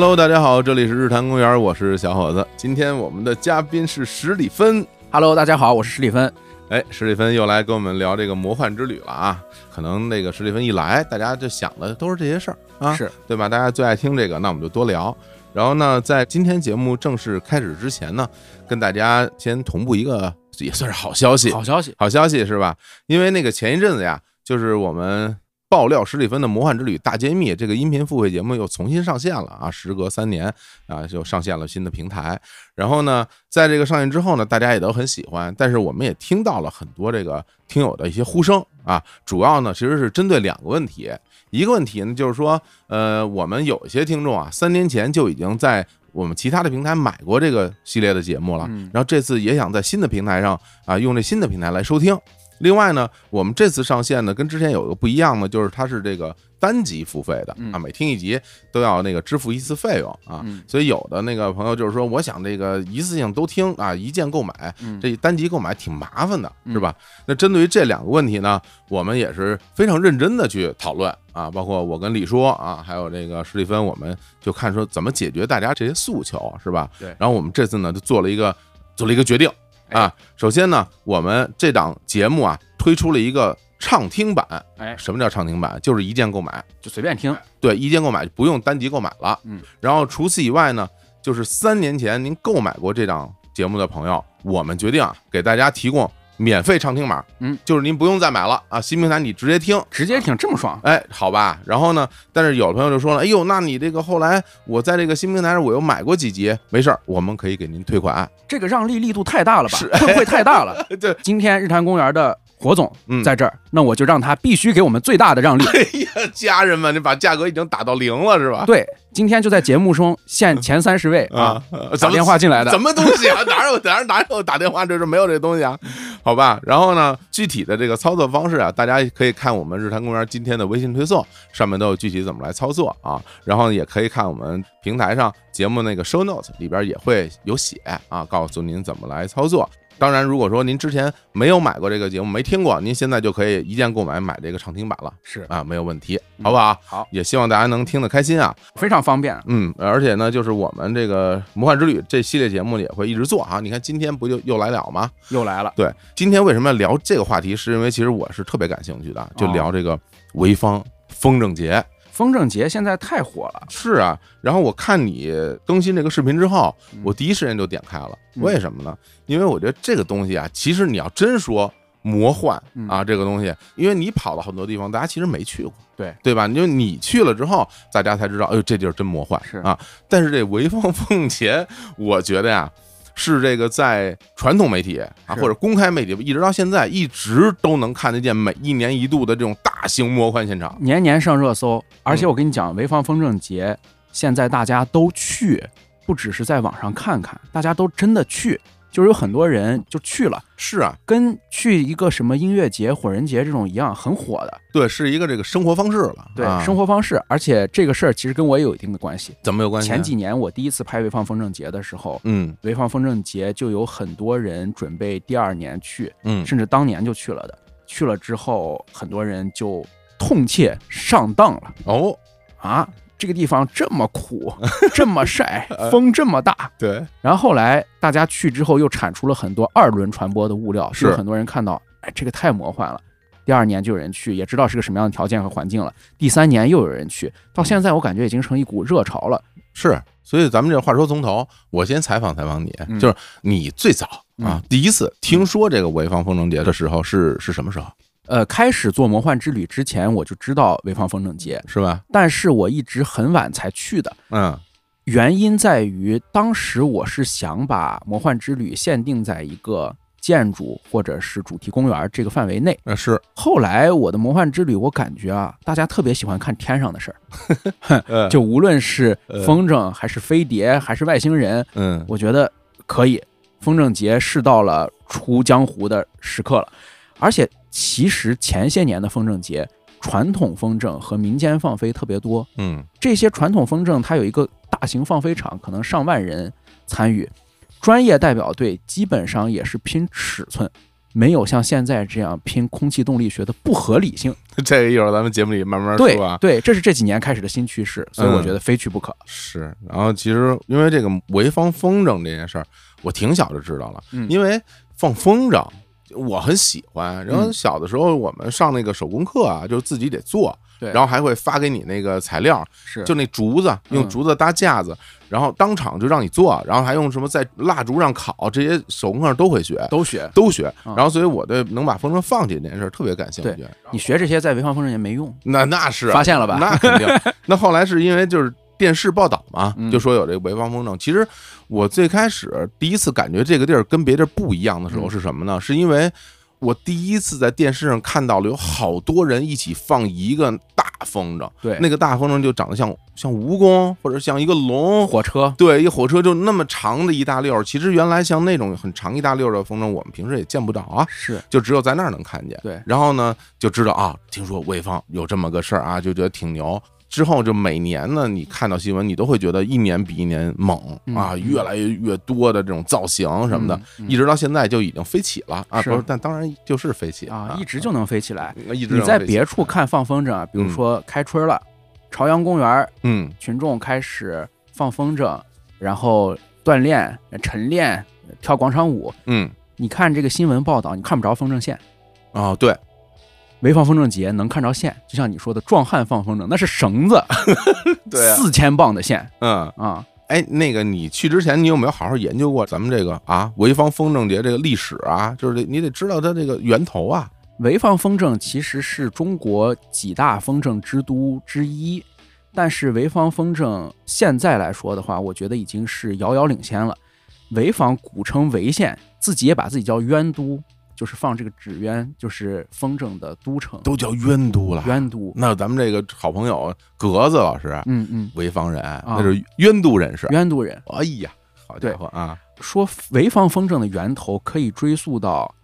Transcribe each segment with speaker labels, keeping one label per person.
Speaker 1: Hello，大家好，这里是日坛公园，我是小伙子。今天我们的嘉宾是史蒂芬。
Speaker 2: Hello，大家好，我是史蒂芬。
Speaker 1: 哎，史蒂芬又来跟我们聊这个魔幻之旅了啊！可能那个史蒂芬一来，大家就想的都是这些事儿啊，
Speaker 2: 是
Speaker 1: 对吧？大家最爱听这个，那我们就多聊。然后呢，在今天节目正式开始之前呢，跟大家先同步一个也算是好消息，
Speaker 2: 好消息，
Speaker 1: 好消息是吧？因为那个前一阵子呀，就是我们爆料史蒂芬的魔幻之旅大揭秘这个音频付费节目又重新上线了啊，时隔三年啊，就上线了新的平台。然后呢，在这个上线之后呢，大家也都很喜欢，但是我们也听到了很多这个听友的一些呼声啊，主要呢其实是针对两个问题，一个问题呢就是说，呃，我们有一些听众啊，三年前就已经在我们其他的平台买过这个系列的节目了，
Speaker 2: 嗯
Speaker 1: 然后这次也想在新的平台上啊，用这新的平台来收听。另外呢，我们这次上线呢，跟之前有个不一样呢，就是它是这个单集付费的
Speaker 2: 嗯。
Speaker 1: 啊，每听一集都要那个支付一次费用啊，
Speaker 2: 嗯。
Speaker 1: 所以有的那个朋友就是说，我想这个一次性都听啊，一键购买，
Speaker 2: 嗯。
Speaker 1: 这单集购买挺麻烦的，
Speaker 2: 嗯。
Speaker 1: 是吧？那针对于这两个问题呢，我们也是非常认真的去讨论啊，包括我跟李说啊，还有这个史蒂芬，我们就看说怎么解决大家这些诉求，是吧？
Speaker 2: 对。
Speaker 1: 然后我们这次呢，就做了一个做了一个决定啊
Speaker 2: 哎。
Speaker 1: 首先呢，我们这档节目啊，推出了一个畅听版。
Speaker 2: 哎，
Speaker 1: 什么叫畅听版？就是一键购买，
Speaker 2: 就随便听。
Speaker 1: 对，一键购买不用单集购买了。
Speaker 2: 嗯，
Speaker 1: 然后除此以外呢，就是三年前您购买过这档节目的朋友，我们决定啊，给大家提供免费畅听码。
Speaker 2: 嗯，
Speaker 1: 就是您不用再买了啊，新平台你直接听。
Speaker 2: 直接听这么爽，
Speaker 1: 哎，好吧。然后呢，但是有的朋友就说了，哎呦，那你这个后来我在这个新平台上我又买过几集，没事儿，我们可以给您退款。
Speaker 2: 这个让利力度太大了吧？
Speaker 1: 是
Speaker 2: 会不会太大了？
Speaker 1: 对，
Speaker 2: 今天日坛公园的火总
Speaker 1: 嗯
Speaker 2: 在这儿，那我就让他必须给我们最大的让利。
Speaker 1: 哎呀，家人们，你把价格已经打到零了是吧？
Speaker 2: 对，今天就在节目中限前三十位啊，
Speaker 1: 啊，
Speaker 2: 打电话进来的
Speaker 1: 什么东西啊？哪有哪有哪有打电话？这是没有这东西啊？好吧。然后呢，具体的这个操作方式啊，大家可以看我们日坛公园今天的微信推送，上面都有具体怎么来操作啊。然后也可以看我们平台上节目那个 show notes 里边也会有写啊，告诉您怎么来操作。当然，如果说您之前没有买过这个节目，没听过，您现在就可以一键购买买这个畅听版了
Speaker 2: 是
Speaker 1: 啊，没有问题，好不好？
Speaker 2: 好，
Speaker 1: 也希望大家能听得开心啊。
Speaker 2: 非常方便。
Speaker 1: 嗯，而且呢，就是我们这个《魔幻之旅》这系列节目也会一直做啊。你看今天不就又来了吗？
Speaker 2: 又来了，
Speaker 1: 对，今天为什么要聊这个话题？是因为其实我是特别感兴趣的，就聊这个潍坊风筝节。
Speaker 2: 风筝节现在太火了，
Speaker 1: 是啊，然后我看你更新这个视频之后，
Speaker 2: 嗯
Speaker 1: 我第一时间就点开了。
Speaker 2: 嗯
Speaker 1: 为什么呢？因为我觉得这个东西啊，其实你要真说魔幻
Speaker 2: 嗯
Speaker 1: 啊，这个东西，因为你跑了很多地方，大家其实没去过。
Speaker 2: 对
Speaker 1: 对吧？就你去了之后，大家才知道，哎呦，这地儿真魔幻
Speaker 2: 是
Speaker 1: 啊！但是这潍坊风筝节，我觉得呀，是这个在传统媒体啊或者公开媒体，一直到现在一直都能看得见每一年一度的这种大型魔幻现场。
Speaker 2: 年年上热搜。而
Speaker 1: 嗯
Speaker 2: 且我跟你讲，潍坊风筝节现在大家都去，不只是在网上看看，大家都真的去，就是有很多人就去了。
Speaker 1: 是啊，
Speaker 2: 跟去一个什么音乐节、火人节这种一样，很火的，
Speaker 1: 对，是一个这个生活方式了。
Speaker 2: 对、
Speaker 1: 啊
Speaker 2: 生活方式。而且这个事儿其实跟我也有一定的关系。
Speaker 1: 怎么有关系啊？
Speaker 2: 前几年我第一次拍潍坊风筝节的时候，
Speaker 1: 嗯
Speaker 2: 潍坊风筝节就有很多人准备第二年去，
Speaker 1: 嗯
Speaker 2: 甚至当年就去了的。去了之后，很多人就痛切上当了
Speaker 1: 哦，
Speaker 2: 啊！这个地方这么苦，这么晒，风这么大。
Speaker 1: 对，
Speaker 2: 然后后来大家去之后，又产出了很多二轮传播的物料，
Speaker 1: 是
Speaker 2: 很多人看到，哎，这个太魔幻了。第二年就有人去，也知道是个什么样的条件和环境了。第三年又有人去，到现在我感觉已经成一股热潮了。
Speaker 1: 是。所以咱们这话说从头，我先采访采访你，
Speaker 2: 嗯
Speaker 1: 就是你最早啊
Speaker 2: 嗯
Speaker 1: 第一次听说这个潍坊风筝节的时候是是什么时候？
Speaker 2: 呃，开始做魔幻之旅之前，我就知道潍坊风筝节，
Speaker 1: 是吧？
Speaker 2: 但是我一直很晚才去的。
Speaker 1: 嗯
Speaker 2: 原因在于，当时我是想把魔幻之旅限定在一个建筑或者是主题公园这个范围内。
Speaker 1: 呃是，
Speaker 2: 后来我的魔幻之旅，我感觉啊，大家特别喜欢看天上的事儿，
Speaker 1: 呃
Speaker 2: 就无论是
Speaker 1: 呃
Speaker 2: 风筝，还是飞碟，还是外星人，
Speaker 1: 嗯
Speaker 2: 我觉得可以。风筝节是到了出江湖的时刻了，而且其实前些年的风筝节，传统风筝和民间放飞特别多。
Speaker 1: 嗯
Speaker 2: 这些传统风筝它有一个大型放飞场，可能上万人参与，专业代表队基本上也是拼尺寸，没有像现在这样拼空气动力学的不合理性。
Speaker 1: 这个一会儿咱们节目里慢慢说啊。
Speaker 2: 对，这是这几年开始的新趋势，所以我
Speaker 1: 嗯
Speaker 2: 觉得非去不可。
Speaker 1: 是，然后其实因为这个潍坊风筝这件事儿，我挺小就知道了，
Speaker 2: 嗯
Speaker 1: 因为放风筝我很喜欢。然后
Speaker 2: 嗯
Speaker 1: 小的时候我们上那个手工课啊，就是自己得做，
Speaker 2: 对，
Speaker 1: 然后还会发给你那个材料，
Speaker 2: 是
Speaker 1: 就那竹子，用
Speaker 2: 嗯
Speaker 1: 竹子搭架子，然后当场就让你做，然后还用什么在蜡烛上烤，这些手工课都会学。
Speaker 2: 都学。
Speaker 1: 都学，
Speaker 2: 嗯
Speaker 1: 然后所以我对能把风筝放起这件事儿特别感兴趣。
Speaker 2: 你学这些在潍坊风筝也没用，
Speaker 1: 那那是啊
Speaker 2: 发现了吧？
Speaker 1: 那肯定。那后来是因为就是电视报道嘛，
Speaker 2: 嗯
Speaker 1: 就说有这个潍坊风筝。其实我最开始第一次感觉这个地儿跟别地儿不一样的时候
Speaker 2: 嗯
Speaker 1: 是什么呢？是因为我第一次在电视上看到了有好多人一起放一个大风筝，
Speaker 2: 对，
Speaker 1: 那个大风筝就长得像像蜈蚣或者像一个龙。
Speaker 2: 火车
Speaker 1: 对，一火车就那么长的一大溜儿，其实原来像那种很长一大溜儿的风筝，我们平时也见不着啊。
Speaker 2: 是
Speaker 1: 就只有在那儿能看见。
Speaker 2: 对
Speaker 1: 然后呢，就知道啊，听说潍坊有这么个事儿啊，就觉得挺牛。之后就每年呢，你看到新闻，你都会觉得一年比一年猛
Speaker 2: 嗯
Speaker 1: 啊，越来越越多的这种造型什么的，一直到现在就已经飞起了啊，
Speaker 2: 是
Speaker 1: 不是？但当然就是飞起
Speaker 2: 啊，一直就能飞起来。
Speaker 1: 一直
Speaker 2: 你在别处看放风筝啊，比如
Speaker 1: 嗯
Speaker 2: 说开春了，朝阳公园
Speaker 1: 嗯
Speaker 2: 群众开始放风筝，然后锻炼、晨练、跳广场舞。
Speaker 1: 嗯
Speaker 2: 你看这个新闻报道，你看不着风筝线。
Speaker 1: 哦对，
Speaker 2: 潍坊风筝节能看着线，就像你说的，壮汉放风筝那是绳子，
Speaker 1: 对啊
Speaker 2: 四千磅的线
Speaker 1: 嗯，
Speaker 2: 啊。
Speaker 1: 哎，那个你去之前，你有没有好好研究过咱们这个啊潍坊风筝节这个历史啊？就是你得知道它这个源头啊。
Speaker 2: 潍坊风筝其实是中国几大风筝之都之一，但是潍坊风筝现在来说的话，我觉得已经是遥遥领先了。潍坊古称潍县，自己也把自己叫渊都，就是放这个纸鸢，就是风筝的都城，
Speaker 1: 都叫鸢都了。
Speaker 2: 渊都。
Speaker 1: 那咱们这个好朋友格子老师，
Speaker 2: 嗯嗯，
Speaker 1: 潍坊人，那是鸢都人士。
Speaker 2: 渊都人
Speaker 1: 哎呀，好家伙啊！
Speaker 2: 说潍坊风筝的源头可以追溯到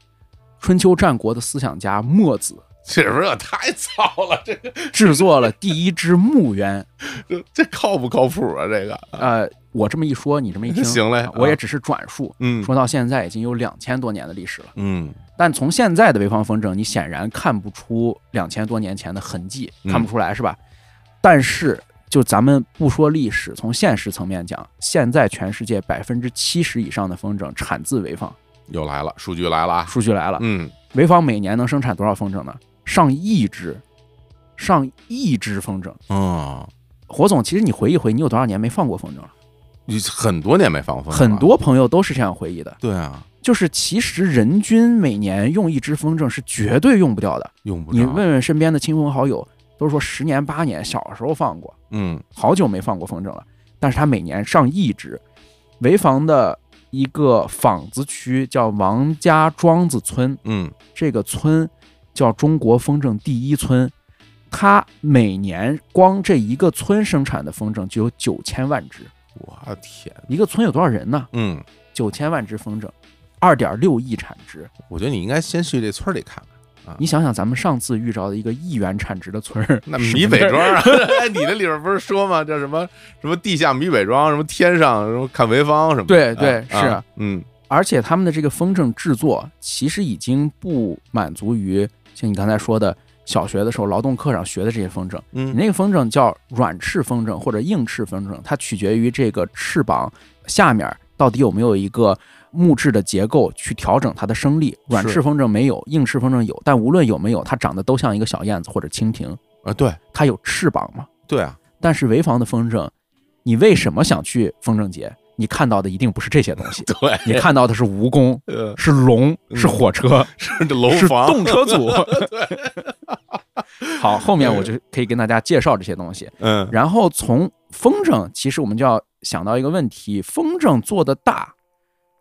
Speaker 2: 春秋战国的思想家墨子
Speaker 1: 这不是太早了，这个
Speaker 2: 制作了第一只木鸢。
Speaker 1: 这这靠不靠谱啊？这个
Speaker 2: 呃，我这么一说，你这么一听，
Speaker 1: 行嘞，啊
Speaker 2: 我也只是转述。
Speaker 1: 嗯
Speaker 2: 说到现在已经有两千多年的历史了，
Speaker 1: 嗯
Speaker 2: 但从现在的潍坊风筝，你显然看不出两千多年前的痕迹，
Speaker 1: 嗯
Speaker 2: 看不出来是吧？但是就咱们不说历史，从现实层面讲，现在全世界百分之七十以上的风筝产自潍坊，
Speaker 1: 又来了，数据来了啊！
Speaker 2: 数据来了，
Speaker 1: 嗯，
Speaker 2: 潍坊每年能生产多少风筝呢？上亿只，上亿只风筝。
Speaker 1: 哦，
Speaker 2: 火总，其实你回忆回，你有多少年没放过风筝了？
Speaker 1: 你很多年没放风筝了，
Speaker 2: 很多朋友都是这样回忆的。
Speaker 1: 对啊，
Speaker 2: 就是其实人均每年用一只风筝是绝对用不掉的。
Speaker 1: 用不着
Speaker 2: 你问问身边的亲朋好友，都说十年八年，小时候放过，
Speaker 1: 嗯
Speaker 2: 好久没放过风筝了。但是他每年上亿只。潍坊的一个坊子区叫王家庄子村，
Speaker 1: 嗯
Speaker 2: 这个村叫中国风筝第一村。它每年光这一个村生产的风筝就有九千万只。
Speaker 1: 我天，
Speaker 2: 一个村有多少人呢？
Speaker 1: 嗯，
Speaker 2: 九千万只风筝，二点六亿产值。
Speaker 1: 我觉得你应该先去这村里看看。
Speaker 2: 啊你想想，咱们上次遇着的一个亿元产值的村儿，
Speaker 1: 那米北庄啊，哎，你那里边不是说吗？叫什么什么地下米北庄，什么天上什么看潍坊什么？
Speaker 2: 对对
Speaker 1: 啊
Speaker 2: 是
Speaker 1: 啊嗯
Speaker 2: 而且他们的这个风筝制作，其实已经不满足于像你刚才说的小学的时候劳动课上学的这些风筝。嗯你
Speaker 1: 嗯
Speaker 2: 那个风筝叫软翅风筝或者硬翅风筝，它取决于这个翅膀下面到底有没有一个木质的结构去调整它的升力。软翅风筝没有，硬翅风筝有，但无论有没有，它长得都像一个小燕子或者蜻蜓，
Speaker 1: 啊，对
Speaker 2: 它有翅膀嘛。
Speaker 1: 对啊，
Speaker 2: 但是潍坊的风筝，你为什么想去风筝节？你看到的一定不是这些东西，
Speaker 1: 对，
Speaker 2: 你看到的是蜈蚣，
Speaker 1: 呃，
Speaker 2: 是龙，
Speaker 1: 嗯
Speaker 2: 是火车，
Speaker 1: 是这楼
Speaker 2: 是
Speaker 1: 房，
Speaker 2: 动车组。好，后面我就可以跟大家介绍这些东西。
Speaker 1: 嗯
Speaker 2: 然后从风筝，其实我们就要想到一个问题：风筝做的大，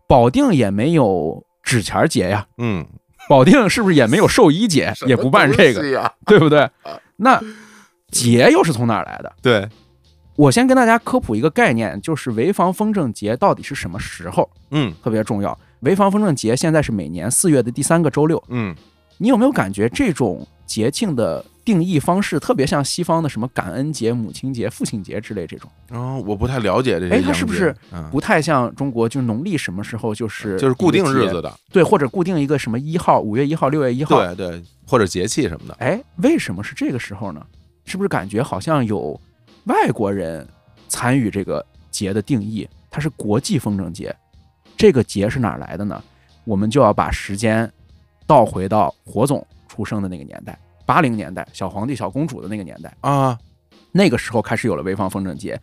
Speaker 2: 保定也没有纸钱节呀，
Speaker 1: 嗯，
Speaker 2: 保定是不是也没有寿衣节，也不办这个，对不对？那节又是从哪儿来的？
Speaker 1: 对，
Speaker 2: 我先跟大家科普一个概念，就是潍坊风筝节到底是什么时候，
Speaker 1: 嗯
Speaker 2: 特别重要。潍坊风筝节现在是每年四月的第三个周六。
Speaker 1: 嗯
Speaker 2: 你有没有感觉这种节庆的定义方式特别像西方的什么感恩节、母亲节、父亲节之类这种，
Speaker 1: 哦，我不太了解这些
Speaker 2: 哎。它是不是
Speaker 1: 嗯，
Speaker 2: 不太像中国，就是农历什么时候就是
Speaker 1: 就是固定日子，的？
Speaker 2: 对，或者固定一个什么一号，五月一号、六月一号，
Speaker 1: 对对，或者节气什么的。
Speaker 2: 哎，为什么是这个时候呢？是不是感觉好像有外国人参与这个节的定义？它是国际风筝节，这个节是哪儿来的呢？我们就要把时间倒回到火总出生的那个年代，八零年代，小皇帝、小公主的那个年代，
Speaker 1: 啊，
Speaker 2: 那个时候开始有了潍坊风筝节。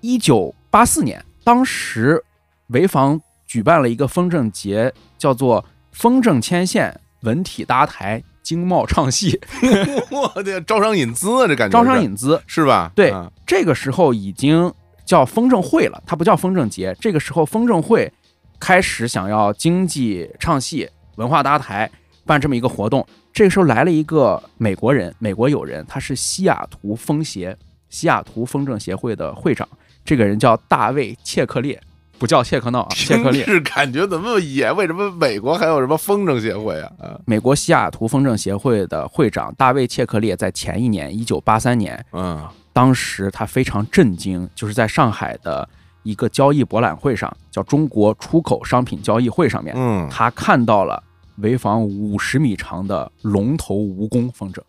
Speaker 2: 一九八四年，当时潍坊举办了一个风筝节，叫做“风筝牵线，文体搭台，经贸唱戏 ”。
Speaker 1: 我的招商引资啊，这感觉
Speaker 2: 招商引资，
Speaker 1: 是吧？
Speaker 2: 对
Speaker 1: 啊
Speaker 2: 这个时候已经叫风筝会了，它不叫风筝节。这个时候，风筝会开始想要经济唱戏、文化搭台，办这么一个活动。这个时候来了一个美国人，美国友人，他是西雅图风协、西雅图风筝协会的会长。这个人叫大卫·切克列，不叫切克闹啊，切克列。
Speaker 1: 是感觉怎么那么野？为什么美国还有什么风筝协会啊？啊
Speaker 2: 美国西雅图风筝协会的会长大卫·切克列在前一年，一九八三年，
Speaker 1: 嗯
Speaker 2: 当时他非常震惊，就是在上海的一个交易博览会上，叫中国出口商品交易会上面，
Speaker 1: 嗯，
Speaker 2: 他看到了潍坊五十米长的龙头蜈蚣风筝，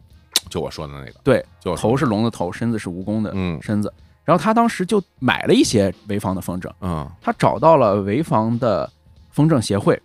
Speaker 1: 就我说的那个，
Speaker 2: 对，
Speaker 1: 就我
Speaker 2: 头是龙的头，身子是蜈蚣的
Speaker 1: 嗯。
Speaker 2: 身子。然后他当时就买了一些潍坊的风筝，
Speaker 1: 嗯。
Speaker 2: 他找到了潍坊的风筝协会，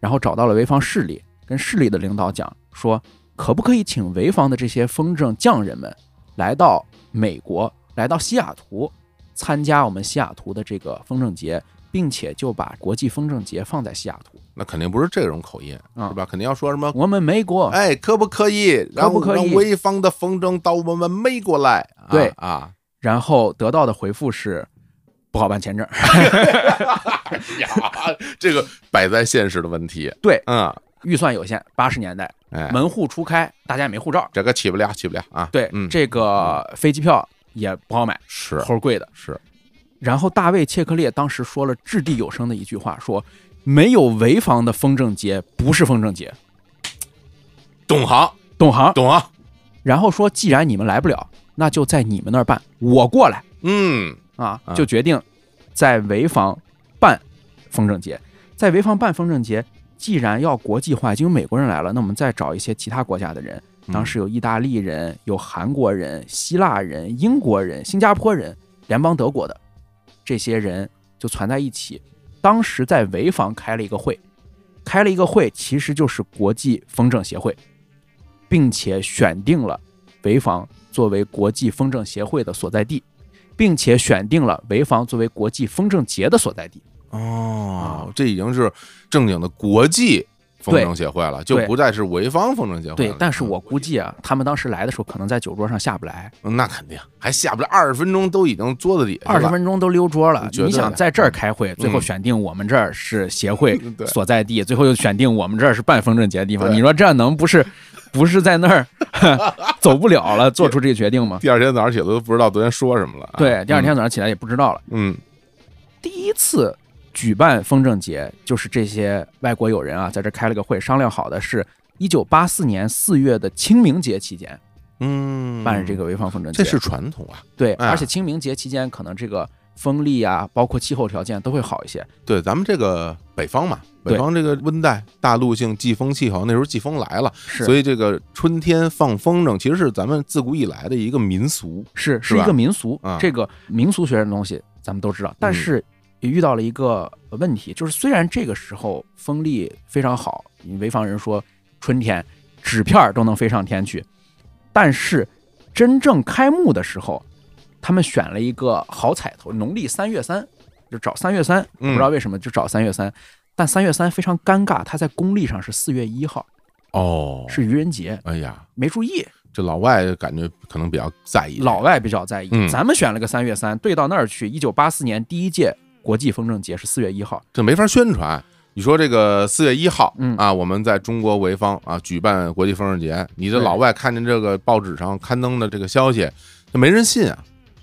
Speaker 2: 然后找到了潍坊市里，跟市里的领导讲说，可不可以请潍坊的这些风筝匠人们来到美国，来到西雅图，参加我们西雅图的这个风筝节，并且就把国际风筝节放在西雅图。
Speaker 1: 那肯定不是这种口音，
Speaker 2: 啊
Speaker 1: 是吧？肯定要说什么？
Speaker 2: 我们美国，
Speaker 1: 哎，可不可以让
Speaker 2: 可不可以
Speaker 1: 让潍坊的风筝到我们美国来？啊
Speaker 2: 对
Speaker 1: 啊，
Speaker 2: 然后得到的回复是不好办签证。
Speaker 1: 呀，这个摆在现实的问题。
Speaker 2: 对，
Speaker 1: 嗯，
Speaker 2: 预算有限，八十年代
Speaker 1: 哎，
Speaker 2: 门户初开，大家也没护照。
Speaker 1: 这个起不了，起不了啊。
Speaker 2: 对，
Speaker 1: 嗯，
Speaker 2: 这个飞机票也不好买，
Speaker 1: 是
Speaker 2: 齁贵的。
Speaker 1: 是，
Speaker 2: 然后大卫切克列当时说了掷地有声的一句话，说没有潍坊的风筝节不是风筝节，
Speaker 1: 懂行，
Speaker 2: 懂行。
Speaker 1: 懂行。
Speaker 2: 然后说，既然你们来不了，那就在你们那儿办，我过来
Speaker 1: 嗯
Speaker 2: 啊
Speaker 1: 啊，
Speaker 2: 就决定在潍坊办风筝节。在潍坊办风筝节，既然要国际化，已经有美国人来了，那我们再找一些其他国家的人。
Speaker 1: 嗯
Speaker 2: 当时有意大利人、有韩国人、希腊人、英国人、新加坡人、联邦德国的这些人就攒在一起。当时在潍坊开了一个会，开了一个会，其实就是国际风筝协会，并且选定了潍坊作为国际风筝协会的所在地，并且选定了潍坊作为国际风筝节的所在地。
Speaker 1: 哦，这已经是正经的国际风筝协会了，就不再是潍坊风筝协会了。
Speaker 2: 对，但是我估计啊，他们当时来的时候，可能在酒桌上下不来，
Speaker 1: 嗯那肯定还下不来，二十分钟都已经桌子底下
Speaker 2: 二十。分钟都溜桌了。你想在这儿开会，最后
Speaker 1: 嗯
Speaker 2: 选定我们这儿是协会所在地，最后又选定我们这儿是办风筝节的地方，你说这能不是 不是在那儿 走不了了，做出这个决定吗？
Speaker 1: 第二天早上起来都不知道昨天说什么了啊。
Speaker 2: 对，第二天早上起来也不知道了。
Speaker 1: 嗯，
Speaker 2: 第一次举办风筝节，就是这些外国友人啊，在这开了个会，商量好的是，一九八四年四月的清明节期间
Speaker 1: 嗯嗯，
Speaker 2: 办这个潍坊风筝节。
Speaker 1: 这是传统啊。
Speaker 2: 对，
Speaker 1: 哎
Speaker 2: 而且清明节期间可能这个风力啊，包括气候条件都会好一些。
Speaker 1: 对，咱们这个北方嘛，北方这个温带大陆性季风气候，那时候季风来了，
Speaker 2: 是，
Speaker 1: 所以这个春天放风筝其实是咱们自古以来的一个民俗。
Speaker 2: 是
Speaker 1: 是
Speaker 2: 是一个民俗
Speaker 1: 啊，
Speaker 2: 这个民俗学的东西咱们都知道，但
Speaker 1: 嗯
Speaker 2: 是也遇到了一个问题，就是虽然这个时候风力非常好，潍坊人说春天纸片儿都能飞上天去，但是真正开幕的时候，他们选了一个好彩头，农历三月三，就找三月三，不知道为什么就找三月三。但三月三非常尴尬，它在公历上是四月一号，
Speaker 1: 哦，
Speaker 2: 是愚人节，
Speaker 1: 哎呀，
Speaker 2: 没注意。
Speaker 1: 这老外感觉可能比较在意。
Speaker 2: 老外比较在意，
Speaker 1: 嗯
Speaker 2: 咱们选了个三月三，对到那儿去。一九八四年第一届国际风筝节是四月一号，
Speaker 1: 这没法宣传。你说这个四月一号，
Speaker 2: 嗯
Speaker 1: 啊，我们在中国潍坊啊举办国际风筝节，你这老外看见这个报纸上刊登的这个消息，就没人信啊。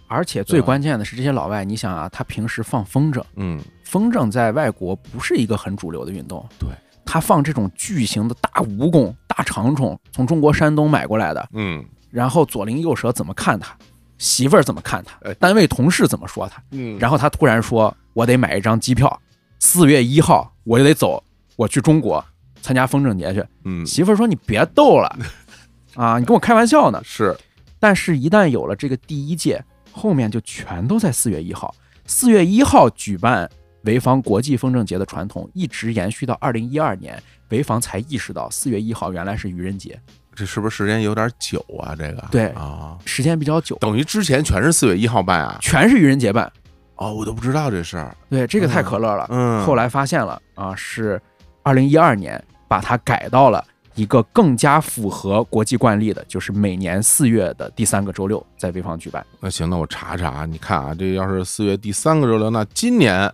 Speaker 2: 而且最关键的是，这些老外，你想啊，他平时放风筝，
Speaker 1: 嗯，
Speaker 2: 风筝在外国不是一个很主流的运动。
Speaker 1: 对，
Speaker 2: 他放这种巨型的大蜈蚣、大长虫，从中国山东买过来的，
Speaker 1: 嗯
Speaker 2: 然后左邻右舍怎么看他，媳妇儿怎么看他
Speaker 1: 哎，
Speaker 2: 单位同事怎么说他，
Speaker 1: 嗯
Speaker 2: 然后他突然说：“我得买一张机票，四月一号我就得走，我去中国参加风筝节去。”
Speaker 1: 嗯
Speaker 2: 媳妇儿说：“你别逗了，啊，你跟我开玩笑呢。
Speaker 1: 是”
Speaker 2: 但是，一旦有了这个第一届，后面就全都在四月一号。四月一号举办潍坊国际风筝节的传统，一直延续到二零一二年，潍坊才意识到四月一号原来是愚人节，
Speaker 1: 这是不是时间有点久啊？这个
Speaker 2: 对
Speaker 1: 啊，
Speaker 2: 时间比较久，
Speaker 1: 等于之前全是四月一号办啊？
Speaker 2: 全是愚人节办。
Speaker 1: 哦，我都不知道这事儿。
Speaker 2: 对，这个太可乐了。
Speaker 1: 嗯，
Speaker 2: 后来发现了啊，是二零一二年把它改到了一个更加符合国际惯例的，就是每年四月的第三个周六在潍坊举办。
Speaker 1: 那行，那我查查。你看啊，这要是四月第三个周六，那今年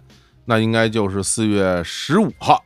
Speaker 1: 那应该就是四月十五号。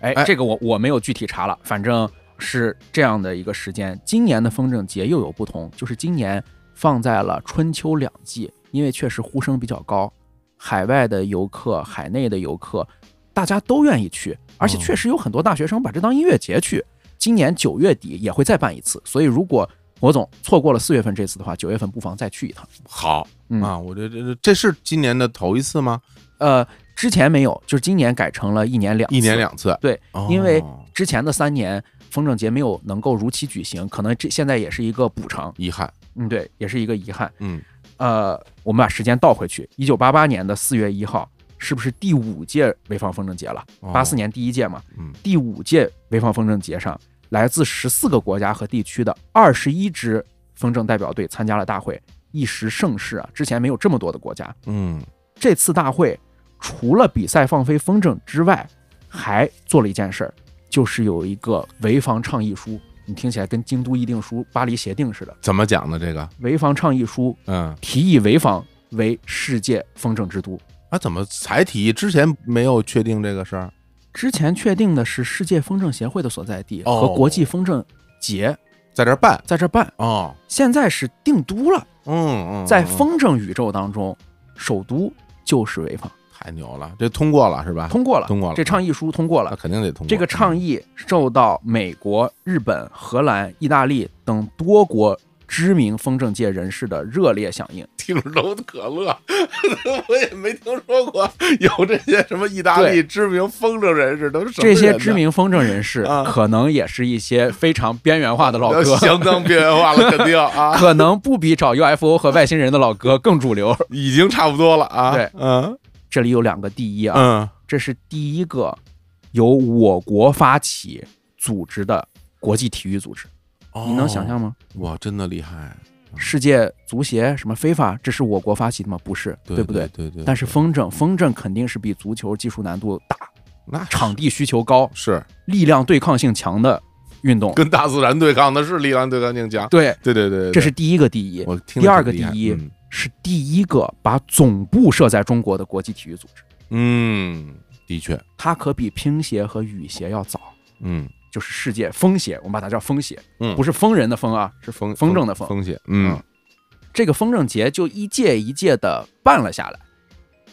Speaker 2: 哎
Speaker 1: 哎，
Speaker 2: 这个我我没有具体查了，反正是这样的一个时间。今年的风筝节又有不同，就是今年放在了春秋两季，因为确实呼声比较高，海外的游客、海内的游客，大家都愿意去，而且确实有很多大学生把这当音乐节去。今年九月底也会再办一次，所以如果火总错过了四月份这次的话，九月份不妨再去一趟。
Speaker 1: 好
Speaker 2: 嗯
Speaker 1: 啊，我这这这这是今年的头一次吗？
Speaker 2: 呃，之前没有，就是今年改成了一年两次
Speaker 1: 一年两次。
Speaker 2: 对
Speaker 1: 哦，
Speaker 2: 因为之前的三年风筝节没有能够如期举行，可能这现在也是一个补偿，
Speaker 1: 遗憾。
Speaker 2: 嗯，对，也是一个遗憾。
Speaker 1: 嗯，
Speaker 2: 呃，我们把时间倒回去，一九八八年的四月一号，是不是第五届潍坊风筝节了？
Speaker 1: 哦
Speaker 2: 八四年第一届嘛，
Speaker 1: 嗯
Speaker 2: 第五届潍坊风筝节上，来自十四个国家和地区的二十一支风筝代表队参加了大会，一时盛世啊！之前没有这么多的国家。
Speaker 1: 嗯
Speaker 2: 这次大会除了比赛放飞风筝之外，还做了一件事儿，就是有一个潍坊倡议书。你听起来跟京都议定书、巴黎协定似的。
Speaker 1: 怎么讲呢？这个，
Speaker 2: 潍坊倡议书
Speaker 1: 嗯，
Speaker 2: 提议潍坊为世界风筝之都。
Speaker 1: 啊，怎么才提议？之前没有确定这个事儿。
Speaker 2: 之前确定的是世界风筝协会的所在地
Speaker 1: 哦
Speaker 2: 和国际风筝节
Speaker 1: 在这儿办
Speaker 2: 在这儿办，
Speaker 1: 哦，
Speaker 2: 现在是定都了。
Speaker 1: 嗯嗯，
Speaker 2: 在
Speaker 1: 嗯
Speaker 2: 风筝宇宙当中，首都就是潍坊，
Speaker 1: 太牛了，这通过了是吧？
Speaker 2: 通过了，
Speaker 1: 通过了
Speaker 2: 这倡议书通过了。
Speaker 1: 那肯定得通过。
Speaker 2: 这个倡议受到美国、日本、荷兰、意大利等多国知名风筝界人士的热烈响应。
Speaker 1: 听着都可乐，我也没听说过有这些什么意大利知名风筝人士，都是
Speaker 2: 这些知名风筝人士
Speaker 1: 啊
Speaker 2: 可能也是一些非常边缘化的老哥，
Speaker 1: 相当边缘化了，肯定啊，
Speaker 2: 可能不比找 UFO 和外星人的老哥更主流。
Speaker 1: 已经差不多了啊。
Speaker 2: 对
Speaker 1: 嗯
Speaker 2: 这里有两个第一啊，
Speaker 1: 嗯，
Speaker 2: 这是第一个由我国发起组织的国际体育组织，你能想象吗？
Speaker 1: 哦？哇，真的厉害，
Speaker 2: 世界足协什么非法，这是我国发起的吗？不是，
Speaker 1: 对
Speaker 2: 不对？
Speaker 1: 对对。
Speaker 2: 但是风筝，风筝肯定是比足球技术难度大、
Speaker 1: 那
Speaker 2: 场地需求高、
Speaker 1: 是
Speaker 2: 力量对抗性强的运动。
Speaker 1: 跟大自然对抗的是力量对抗性强。
Speaker 2: 对，
Speaker 1: 对对对对，
Speaker 2: 这是第一个第一。
Speaker 1: 我听
Speaker 2: 第二个第一
Speaker 1: 嗯
Speaker 2: 是第一个把总部设在中国的国际体育组织，
Speaker 1: 嗯，的确，
Speaker 2: 它可比乒协和羽协要早，
Speaker 1: 嗯。
Speaker 2: 就是世界风协，我们把它叫风协，
Speaker 1: 嗯，
Speaker 2: 不是疯人的疯啊，是
Speaker 1: 风
Speaker 2: 风筝的风。
Speaker 1: 风。协，嗯。
Speaker 2: 这个风筝节就一届一届的办了下来。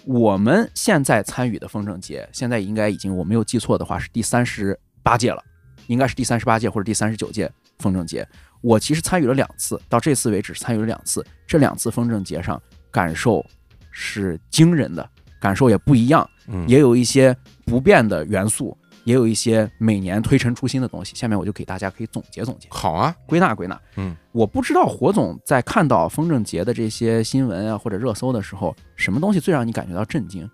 Speaker 2: 我们现在参与的风筝节，现在应该已经我没有记错的话是第三十八届了，应该是第三十八届或者第三十九届风筝节。我其实参与了两次，到这次为止参与了两次。这两次风筝节上感受是惊人的，感受也不一样，
Speaker 1: 嗯，
Speaker 2: 也有一些不变的元素，也有一些每年推陈出新的东西。下面我就给大家可以总结总结。
Speaker 1: 好啊，
Speaker 2: 归纳归纳。
Speaker 1: 嗯，
Speaker 2: 我不知道火总在看到风筝节的这些新闻啊或者热搜的时候，什么东西最让你感觉到震惊？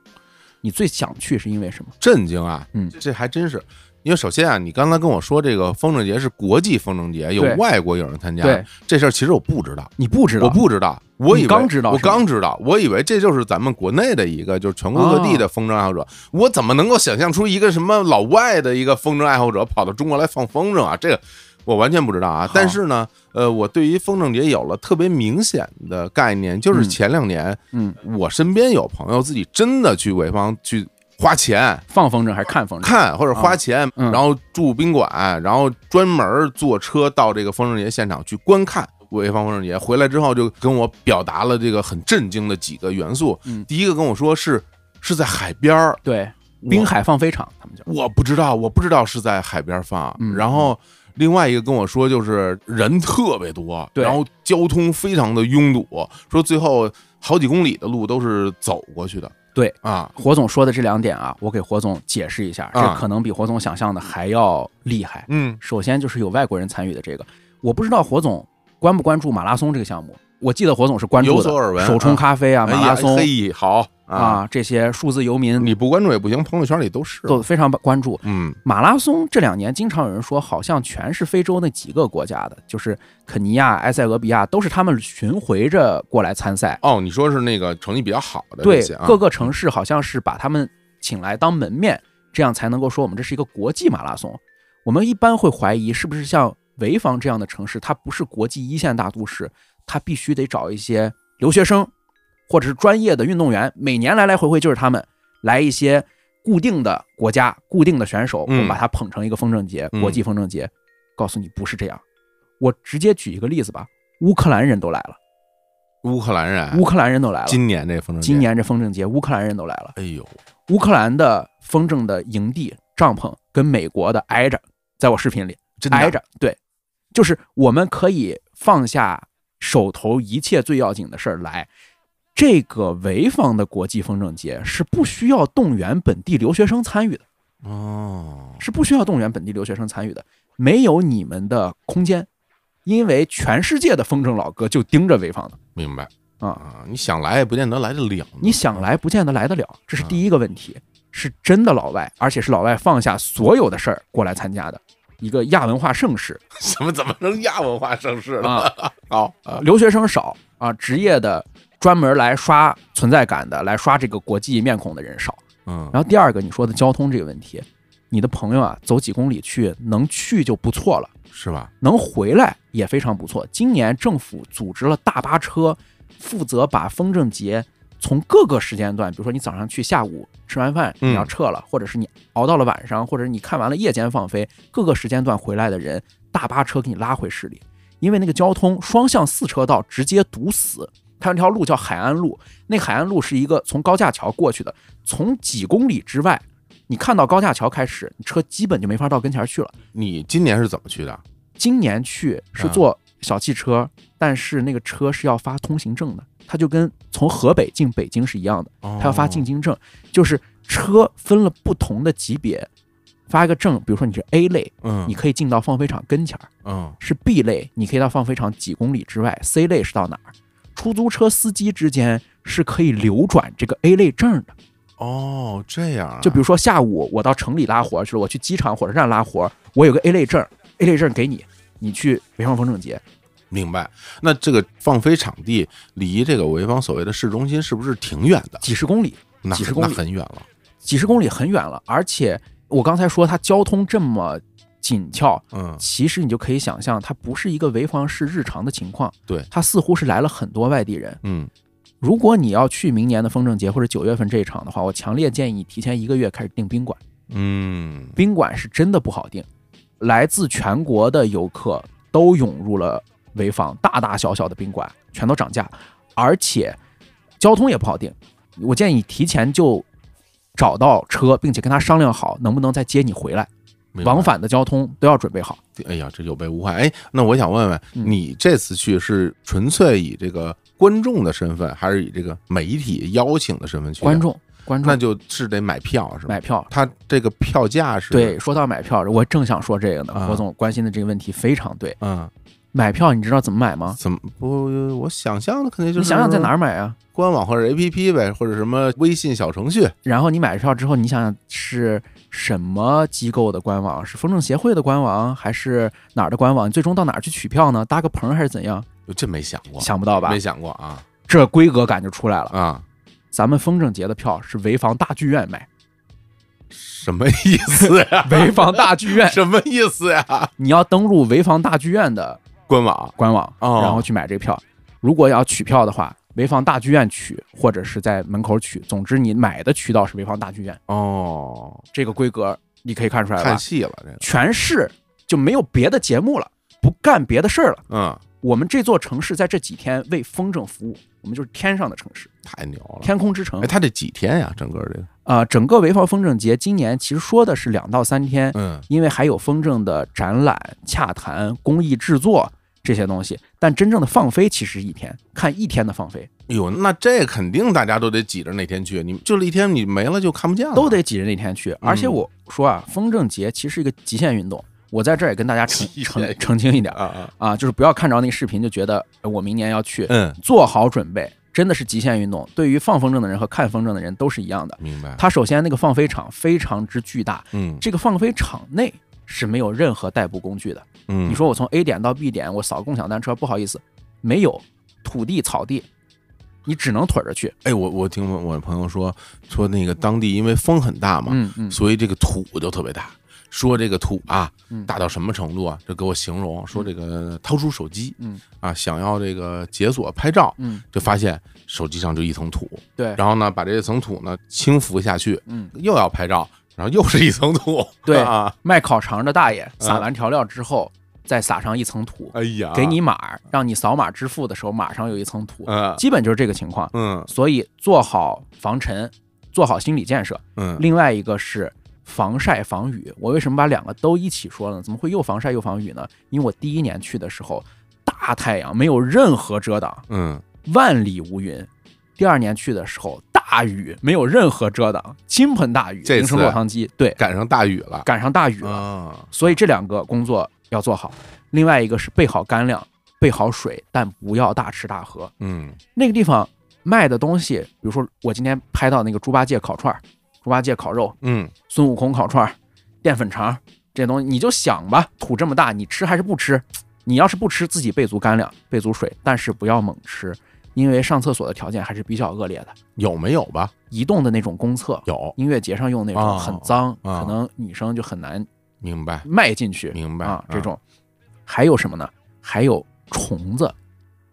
Speaker 2: 你最想去是因为什么？
Speaker 1: 震惊啊！
Speaker 2: 嗯
Speaker 1: 这还真是，因为首先啊，你刚才跟我说这个风筝节是国际风筝节，有
Speaker 2: 对
Speaker 1: 外国友人参加，
Speaker 2: 对，
Speaker 1: 这事儿其实我不知道。
Speaker 2: 你不知道？
Speaker 1: 我不知道，我以为
Speaker 2: 刚知道
Speaker 1: 我刚知道，我以为这就是咱们国内的一个，就是全国各地的风筝爱好者。我怎么能够想象出一个什么老外的一个风筝爱好者跑到中国来放风筝啊？这个我完全不知道啊。但是呢，呃，我对于风筝节有了特别明显的概念，就是
Speaker 2: 嗯
Speaker 1: 前两年
Speaker 2: 嗯，
Speaker 1: 我身边有朋友自己真的去潍坊去花钱
Speaker 2: 放风筝还是看风筝？
Speaker 1: 看，或者花钱，
Speaker 2: 嗯
Speaker 1: 然后住宾馆，然后专门坐车到这个风筝节现场去观看潍坊风筝节。回来之后就跟我表达了这个很震惊的几个元素。
Speaker 2: 嗯
Speaker 1: 第一个跟我说是是在海边儿，
Speaker 2: 对，滨海放飞场，他们叫
Speaker 1: 我不知道，我不知道是在海边放。
Speaker 2: 嗯
Speaker 1: 然后另外一个跟我说，就是人特别多，然后交通非常的拥堵，说最后好几公里的路都是走过去的。
Speaker 2: 对
Speaker 1: 啊，
Speaker 2: 火总说的这两点啊，我给火总解释一下，
Speaker 1: 啊。
Speaker 2: 这可能比火总想象的还要厉害。
Speaker 1: 嗯。
Speaker 2: 首先就是有外国人参与的这个，我不知道火总关不关注马拉松这个项目。我记得火总是关注的，
Speaker 1: 有所耳闻
Speaker 2: 手冲
Speaker 1: 啊
Speaker 2: 咖啡啊，马拉松。
Speaker 1: 嘿，好啊，
Speaker 2: 啊，这些数字游民
Speaker 1: 你不关注也不行，朋友圈里都是。
Speaker 2: 都非常关注。
Speaker 1: 嗯
Speaker 2: 马拉松这两年经常有人说，好像全是非洲那几个国家的，就是肯尼亚、埃塞俄比亚，都是他们巡回着过来参赛。
Speaker 1: 哦，你说是那个成绩比较好的这
Speaker 2: 对各个城市好像是把他们请来当门面，这样才能够说我们这是一个国际马拉松。我们一般会怀疑是不是像潍坊这样的城市，它不是国际一线大都市，它必须得找一些留学生或者是专业的运动员，每年来来回回就是他们来一些固定的国家、固定的选手，我把它捧成一个风筝节，
Speaker 1: 嗯
Speaker 2: 国际风筝节。告诉你不是这样，我直接举一个例子吧，乌克兰人都来了，
Speaker 1: 乌克兰人，
Speaker 2: 乌克兰人都来了，
Speaker 1: 今年这风筝节，
Speaker 2: 今年这风筝节，乌克兰人都来了。
Speaker 1: 哎呦，
Speaker 2: 乌克兰的风筝的营地帐篷跟美国的挨着，在我视频里
Speaker 1: 真的
Speaker 2: 挨着，对，就是我们可以放下手头一切最要紧的事儿来。这个潍坊的国际风筝节是不需要动员本地留学生参与的，
Speaker 1: 哦，
Speaker 2: 是不需要动员本地留学生参与的，没有你们的空间，因为全世界的风筝老哥就盯着潍坊的。
Speaker 1: 明白。
Speaker 2: 啊，
Speaker 1: 啊，你想来也不见得来得了。
Speaker 2: 你想来不见得来得了，这是第一个问题，是真的老外，而且是老外放下所有的事儿过来参加的一个亚文化盛世
Speaker 1: 怎么怎么成亚文化盛世了？
Speaker 2: 啊，
Speaker 1: 好。啊，
Speaker 2: 留学生少啊，职业的专门来刷存在感的，来刷这个国际面孔的人少。
Speaker 1: 嗯，
Speaker 2: 然后第二个，你说的交通这个问题，你的朋友啊，走几公里去，能去就不错了。
Speaker 1: 是吧？
Speaker 2: 能回来也非常不错。今年政府组织了大巴车，负责把风筝节从各个时间段，比如说你早上去，下午吃完饭
Speaker 1: 嗯
Speaker 2: 你要撤了，或者是你熬到了晚上，或者是你看完了夜间放飞，各个时间段回来的人，大巴车给你拉回市里，因为那个交通双向四车道直接堵死。它有条路叫海岸路，那海岸路是一个从高架桥过去的，从几公里之外，你看到高架桥开始，你车基本就没法到跟前去了。
Speaker 1: 你今年是怎么去的？
Speaker 2: 今年去是坐小汽车，但是那个车是要发通行证的，它就跟从河北进北京是一样的，它要发进京证，就是车分了不同的级别，发一个证，比如说你是 A 类，
Speaker 1: 嗯，
Speaker 2: 你可以进到放飞场跟前儿；
Speaker 1: 嗯
Speaker 2: 是 B 类，你可以到放飞场几公里之外；C 类是到哪儿？出租车司机之间是可以流转这个 A 类证的。
Speaker 1: 哦，这样啊，
Speaker 2: 就比如说下午我到城里拉活去了，我去机场、火车站拉活，我有个 A 类证，A 类证给你，你去潍坊风筝节。
Speaker 1: 明白。那这个放飞场地离这个潍坊所谓的市中心是不是挺远的？
Speaker 2: 几十公里，
Speaker 1: 那
Speaker 2: 几十公里
Speaker 1: 很远了。
Speaker 2: 几十公里很远了。而且我刚才说它交通这么紧俏，
Speaker 1: 嗯，
Speaker 2: 其实你就可以想象，它不是一个潍坊市日常的情况。
Speaker 1: 对
Speaker 2: 它似乎是来了很多外地人。
Speaker 1: 嗯，
Speaker 2: 如果你要去明年的风筝节或者九月份这一场的话，我强烈建议你提前一个月开始订宾馆。
Speaker 1: 嗯，
Speaker 2: 宾馆是真的不好订，来自全国的游客都涌入了潍坊，大大小小的宾馆全都涨价，而且交通也不好订。我建议你提前就找到车，并且跟他商量好能不能再接你回来，往。返的交通都要准备好。
Speaker 1: 哎呀，这有备无患。哎，那我想问问，
Speaker 2: 嗯
Speaker 1: 你这次去是纯粹以这个观众的身份，还是以这个媒体邀请的身份去？
Speaker 2: 观，众，观众那
Speaker 1: 就是得买票是吧？
Speaker 2: 买票。
Speaker 1: 他这个票价是
Speaker 2: 对，，说到买票，我正想说这个呢。何总关心的这个问题非常对。
Speaker 1: 嗯，
Speaker 2: 买票你知道怎么买吗？
Speaker 1: 怎么不？我想象的肯定就是
Speaker 2: 你想想在哪儿买啊？
Speaker 1: 官网或者 APP 呗，或者什么微信小程序。
Speaker 2: 然后你买票之后，你想想是什么机构的官网？是风筝协会的官网，还是哪儿的官网？你最终到哪儿去取票呢？搭个棚还是怎样？
Speaker 1: 这没想过，
Speaker 2: 想不到吧
Speaker 1: 没？想过啊
Speaker 2: 这规格感就出来了。
Speaker 1: 啊！
Speaker 2: 咱们风筝节的票是潍坊大剧院买，
Speaker 1: 什么意思呀？
Speaker 2: 潍坊大剧院，
Speaker 1: 什么意思呀？
Speaker 2: 你要登录潍坊大剧院的
Speaker 1: 官网
Speaker 2: 官网，
Speaker 1: 哦
Speaker 2: 然后去买这个票。如果要取票的话，潍坊大剧院取，或者是在门口取。总之，你买的渠道是潍坊大剧院，
Speaker 1: 哦，
Speaker 2: 这个规格你可以看出来吧？
Speaker 1: 看戏了这个，
Speaker 2: 全市就没有别的节目了，不干别的事儿了。
Speaker 1: 嗯，
Speaker 2: 我们这座城市在这几天为风筝服务，我们就是天上的城市，
Speaker 1: 太牛了。
Speaker 2: 天空之城
Speaker 1: 哎，。它这几天呀？整个这个，
Speaker 2: 啊、整个潍坊风筝节今年其实说的是两到三天，
Speaker 1: 嗯
Speaker 2: 因为还有风筝的展览、洽谈、工艺制作这些东西，但真正的放飞其实一天，看一天的放飞
Speaker 1: 哎呦，那这肯定大家都得挤着那天去，你就这一天你没了就看不见了，
Speaker 2: 都得挤着那天去。而且我说啊，风筝节其实是一个极限运动，我在这儿也跟大家澄澄澄清一点
Speaker 1: 啊啊，
Speaker 2: 啊，就是不要看着那个视频就觉得呃我明年要去，
Speaker 1: 嗯，
Speaker 2: 做好准备，真的是极限运动。对于放风筝的人和看风筝的人都是一样的。
Speaker 1: 明白，
Speaker 2: 它首先那个放飞场非常之巨大，
Speaker 1: 嗯
Speaker 2: 这个放飞场内是没有任何代步工具的。
Speaker 1: 嗯，
Speaker 2: 你说我从 A 点到 B 点，我扫共享单车，不好意思，没有土地草地，你只能腿着去。
Speaker 1: 哎，我我听我朋友说说那个当地因为风很大嘛，
Speaker 2: 嗯嗯，
Speaker 1: 所以这个土就特别大。说这个土啊
Speaker 2: 嗯，
Speaker 1: 大到什么程度啊？这给我形容说这个掏出手机，
Speaker 2: 嗯。
Speaker 1: 啊，想要这个解锁拍照，
Speaker 2: 嗯，
Speaker 1: 就发现手机上就一层土，
Speaker 2: 对，
Speaker 1: 然后呢，把这层土呢轻浮下去，
Speaker 2: 嗯，
Speaker 1: 又要拍照，然后又是一层土，
Speaker 2: 对
Speaker 1: 啊，
Speaker 2: 卖烤肠的大爷撒完调料之后，再撒上一层土，
Speaker 1: 哎呀，
Speaker 2: 给你码儿，让你扫码支付的时候，码上有一层土，
Speaker 1: 嗯
Speaker 2: 基本就是这个情况。
Speaker 1: 嗯
Speaker 2: 所以做好防尘，做好心理建设。
Speaker 1: 嗯
Speaker 2: 另外一个是防晒防雨。我为什么把两个都一起说呢？怎么会又防晒又防雨呢？因为我第一年去的时候，大太阳没有任何遮挡，
Speaker 1: 嗯，
Speaker 2: 万里无云。第二年去的时候，大雨没有任何遮挡，倾盆大雨，
Speaker 1: 这
Speaker 2: 淋成落汤鸡。对，
Speaker 1: 赶上大雨了
Speaker 2: 赶上大雨了，
Speaker 1: 啊，
Speaker 2: 所以这两个工作要做好。另外一个是备好干粮，备好水，但不要大吃大喝。
Speaker 1: 嗯
Speaker 2: 那个地方卖的东西，比如说我今天拍到那个猪八戒烤串儿、猪八戒烤肉、
Speaker 1: 嗯
Speaker 2: 孙悟空烤串儿、淀粉肠这些东西，你就想吧，土这么大，你吃还是不吃？你要是不吃，自己备足干粮、备足水，但是不要猛吃，因为上厕所的条件还是比较恶劣的。
Speaker 1: 有没有吧？
Speaker 2: 移动的那种公厕，
Speaker 1: 有，
Speaker 2: 音乐节上用那种
Speaker 1: 哦
Speaker 2: 很脏，
Speaker 1: 啊
Speaker 2: 可能女生就很难
Speaker 1: 明白
Speaker 2: 迈进去。
Speaker 1: 明白
Speaker 2: 啊，这种还有什么呢？还有虫子，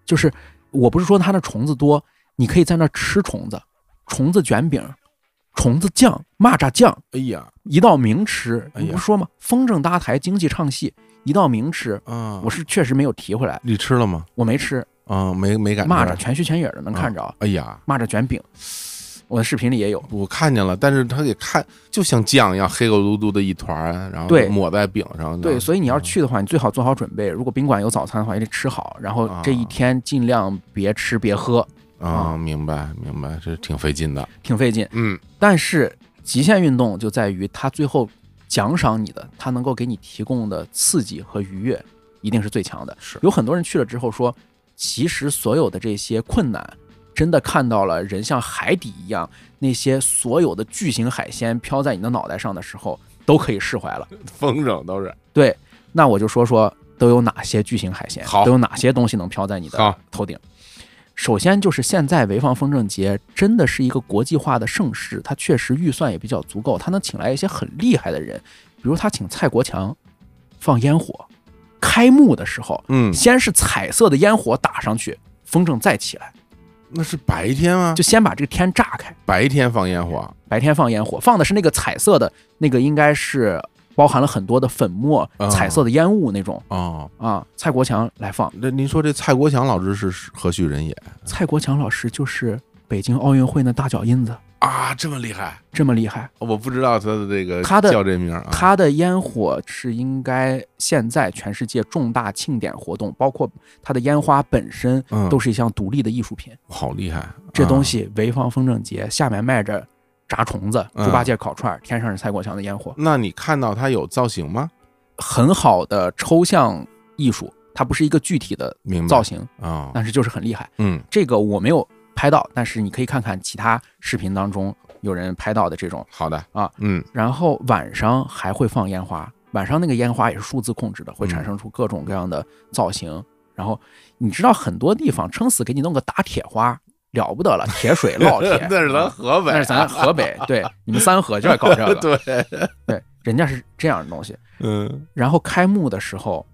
Speaker 2: 就是我不是说它的虫子多，你可以在那儿吃虫子，虫子卷饼、虫子酱、蚂蚱酱，
Speaker 1: 哎呀
Speaker 2: 一道名吃。你不是说吗？风筝搭台，经济唱戏，一道名吃。
Speaker 1: 啊，
Speaker 2: 我是确实没有提回来，
Speaker 1: 你吃了吗？
Speaker 2: 我没吃
Speaker 1: 啊，没没敢
Speaker 2: 蚂蚱，全须全影的能看着，
Speaker 1: 哎呀，
Speaker 2: 蚂蚱卷饼，我的视频里也有。
Speaker 1: 我看见了，但是它给看就像酱一样黑咕嘟嘟的一团儿，然后抹在饼上。
Speaker 2: 对，所以你要去的话，你最好做好准备。如果宾馆有早餐的话，也得吃好。然后这一
Speaker 1: 啊
Speaker 2: 天尽量别吃别喝，
Speaker 1: 啊，明白明白，这挺费劲的。
Speaker 2: 挺费劲。
Speaker 1: 嗯
Speaker 2: 但是极限运动就在于它最后奖赏你的，它能够给你提供的刺激和愉悦，一定是最强的。
Speaker 1: 是
Speaker 2: 有很多人去了之后说，其实所有的这些困难，真的看到了人像海底一样，那些所有的巨型海鲜飘在你的脑袋上的时候，都可以释怀了。
Speaker 1: 风筝都是。
Speaker 2: 对，那我就说说都有哪些巨型海鲜，都有哪些东西能飘在你的头顶。首先就是现在潍坊风筝节真的是一个国际化的盛事，它确实预算也比较足够，它能请来一些很厉害的人，比如他请蔡国强放烟火，开幕的时候
Speaker 1: 嗯，
Speaker 2: 先是彩色的烟火打上去，风筝再起来，
Speaker 1: 那是白天啊？
Speaker 2: 就先把这个天炸开，
Speaker 1: 白天放烟火
Speaker 2: 白天放烟火，放的是那个彩色的那个，应该是包含了很多的粉末、
Speaker 1: 啊
Speaker 2: 彩色的烟雾那种
Speaker 1: 哦。
Speaker 2: 啊。蔡国强来放，
Speaker 1: 那您说这蔡国强老师是何许人也
Speaker 2: 蔡国强老师就是北京奥运会那大脚印子，
Speaker 1: 啊？这么厉害？
Speaker 2: 这么厉害。
Speaker 1: 我不知道他的这个
Speaker 2: 他的
Speaker 1: 叫这名儿啊。
Speaker 2: 他的烟火是应该现在全世界重大庆典活动，包括他的烟花本身
Speaker 1: 嗯
Speaker 2: 都是一项独立的艺术品。
Speaker 1: 好厉害，
Speaker 2: 这东
Speaker 1: 啊
Speaker 2: 西潍坊风筝节下面卖着炸虫子、
Speaker 1: 嗯
Speaker 2: 猪八戒烤串儿，天上是蔡国强的烟火，
Speaker 1: 那你看到它有造型吗？
Speaker 2: 很好的抽象艺术，它不是一个具体的造型，
Speaker 1: 啊，
Speaker 2: 但是就是很厉害。
Speaker 1: 嗯
Speaker 2: 这个我没有拍到，但是你可以看看其他视频当中有人拍到的这种。
Speaker 1: 好的
Speaker 2: 啊，
Speaker 1: 嗯
Speaker 2: 然后晚上还会放烟花，晚上那个烟花也是数字控制的，会
Speaker 1: 嗯
Speaker 2: 产生出各种各样的造型。然后你知道很多地方撑死给你弄个打铁花，了不得了，铁水烙铁
Speaker 1: 那是咱河北，
Speaker 2: 那是咱河北，对，你们三河就爱搞这个，
Speaker 1: 对，
Speaker 2: 对，人家是这样的东西。
Speaker 1: 嗯
Speaker 2: 然后开幕的时候，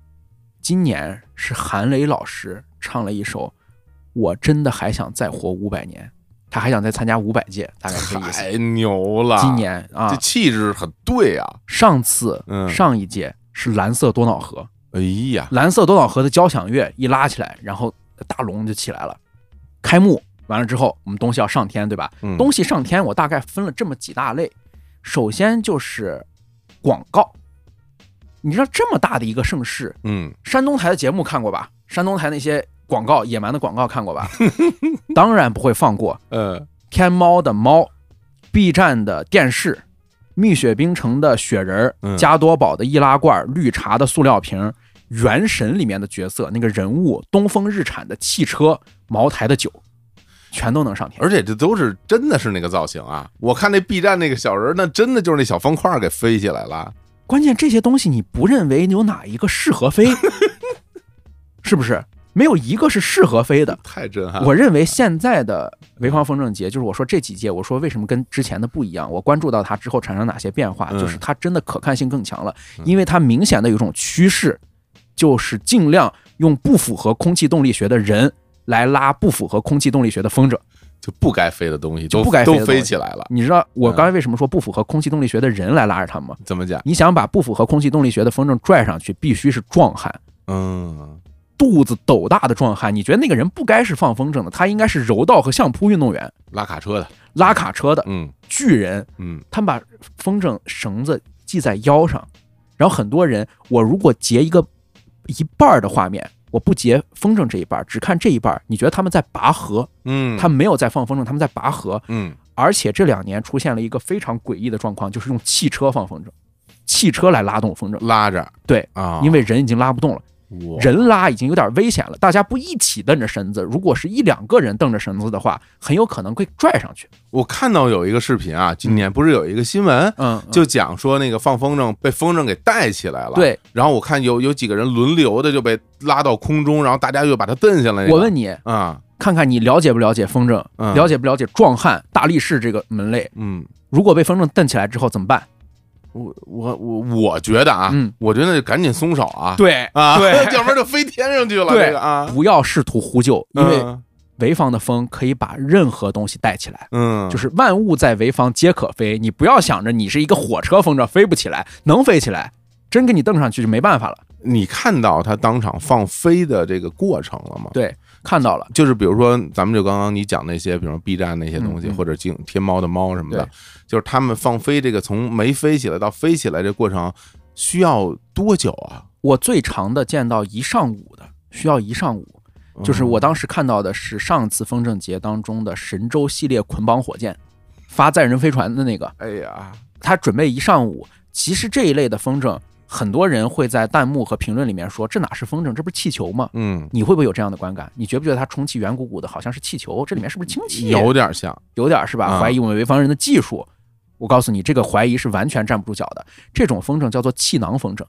Speaker 2: 今年是韩磊老师唱了一首《我真的还想再活五百年》，他还想再参加五百届，大概是这意思。
Speaker 1: 太牛了！
Speaker 2: 今年啊
Speaker 1: 这，气质很对啊！
Speaker 2: 上次
Speaker 1: 嗯
Speaker 2: 上一届是蓝色多瑙河，
Speaker 1: 哎呀，
Speaker 2: 蓝色多瑙河的交响乐一拉起来，然后大龙就起来了，开幕完了之后，我们东西要上天，对吧？
Speaker 1: 嗯
Speaker 2: 东西上天，我大概分了这么几大类。首先就是广告，你知道这么大的一个盛世，
Speaker 1: 嗯
Speaker 2: 山东台的节目看过吧？山东台那些广告，野蛮的广告看过吧？当然不会放过
Speaker 1: 呃
Speaker 2: 天猫的猫，B 站的电视，蜜雪冰城的雪人加多宝的易拉罐，绿茶的塑料瓶，原神里面的角色那个人物，东风日产的汽车，茅台的酒，全都能上天。
Speaker 1: 而且这都是真的是那个造型啊！我看那 B 站那个小人儿，那真的就是那小方块儿给飞起来了。
Speaker 2: 关键这些东西你不认为有哪一个适合飞，是不是？没有一个是适合飞的。
Speaker 1: 太震撼了！
Speaker 2: 我认为现在的潍坊风筝节，就是我说这几届，我说为什么跟之前的不一样？我关注到它之后产生哪些变化，
Speaker 1: 嗯
Speaker 2: 就是它真的可看性更强了，因为它明显的有一种趋势，就是尽量用不符合空气动力学的人来拉不符合空气动力学的风筝。
Speaker 1: 就不该飞的东西都
Speaker 2: 就不该飞
Speaker 1: 都飞起来了。
Speaker 2: 你知道我
Speaker 1: 嗯
Speaker 2: 刚才为什么说不符合空气动力学的人来拉着他们吗？
Speaker 1: 怎么讲？
Speaker 2: 你想把不符合空气动力学的风筝拽上去，必须是壮汉。
Speaker 1: 嗯，
Speaker 2: 肚子斗大的壮汉，你觉得那个人不该是放风筝的，他应该是柔道和相扑运动员、
Speaker 1: 拉卡车的，
Speaker 2: 拉卡车的
Speaker 1: 嗯
Speaker 2: 巨人。
Speaker 1: 嗯
Speaker 2: 他们把风筝绳子系在腰上，然后很多人，我如果截一个一半的画面，我不截风筝这一半，只看这一半，你觉得他们在拔河？
Speaker 1: 嗯，
Speaker 2: 他们没有在放风筝，他们在拔河。
Speaker 1: 嗯
Speaker 2: 而且这两年出现了一个非常诡异的状况，就是用汽车放风筝，汽车来拉动风筝，
Speaker 1: 拉着
Speaker 2: 对，
Speaker 1: 啊，
Speaker 2: 因为人已经拉不动了。
Speaker 1: 我
Speaker 2: 人拉已经有点危险了，大家不一起蹬着绳子，如果是一两个人蹬着绳子的话，很有可能会拽上去。
Speaker 1: 我看到有一个视频啊，今年不是有一个新闻，
Speaker 2: 嗯，
Speaker 1: 就讲说那个放风筝被风筝给带起来了，
Speaker 2: 对，
Speaker 1: 然后我看有有几个人轮流的就被拉到空中，然后大家又把它蹬下来。
Speaker 2: 我问你，
Speaker 1: 啊，
Speaker 2: 看看你了解不了解风筝，
Speaker 1: 嗯
Speaker 2: 了解不了解壮汉、大力士这个门类？
Speaker 1: 嗯，
Speaker 2: 如果被风筝蹬起来之后怎么办？
Speaker 1: 我我我我觉得啊，
Speaker 2: 嗯。
Speaker 1: 我觉得赶紧松手啊，
Speaker 2: 对
Speaker 1: 啊，
Speaker 2: 对。
Speaker 1: 要不然就飞天上去了，
Speaker 2: 对
Speaker 1: 这个啊，
Speaker 2: 不要试图呼救，因为
Speaker 1: 嗯
Speaker 2: 潍坊的风可以把任何东西带起来。
Speaker 1: 嗯，
Speaker 2: 就是万物在潍坊皆可飞，你不要想着你是一个火车风筝飞不起来，能飞起来，真给你蹬上去就没办法了。
Speaker 1: 你看到他当场放飞的这个过程了吗？
Speaker 2: 对，看到了，
Speaker 1: 就是比如说，咱们就刚刚你讲那些，比如说 B 站那些东西，或者京天猫的猫什么的，就是他们放飞这个从没飞起来到飞起来这过程需要多久啊？
Speaker 2: 我最长的见到一上午的，需要一上午。就是我当时看到的是上次风筝节当中的神舟系列捆绑火箭发载人飞船的那个，
Speaker 1: 哎呀，
Speaker 2: 他准备一上午。其实这一类的风筝，很多人会在弹幕和评论里面说：“这哪是风筝，这不是气球吗
Speaker 1: 嗯？”，
Speaker 2: 你会不会有这样的观感？你觉不觉得它充气圆鼓鼓的，好像是气球？这里面是不是氢气？
Speaker 1: 有点像，
Speaker 2: 有点是吧？
Speaker 1: 啊
Speaker 2: 怀疑我们潍坊人的技术。我告诉你，这个怀疑是完全站不住脚的。这种风筝叫做气囊风筝，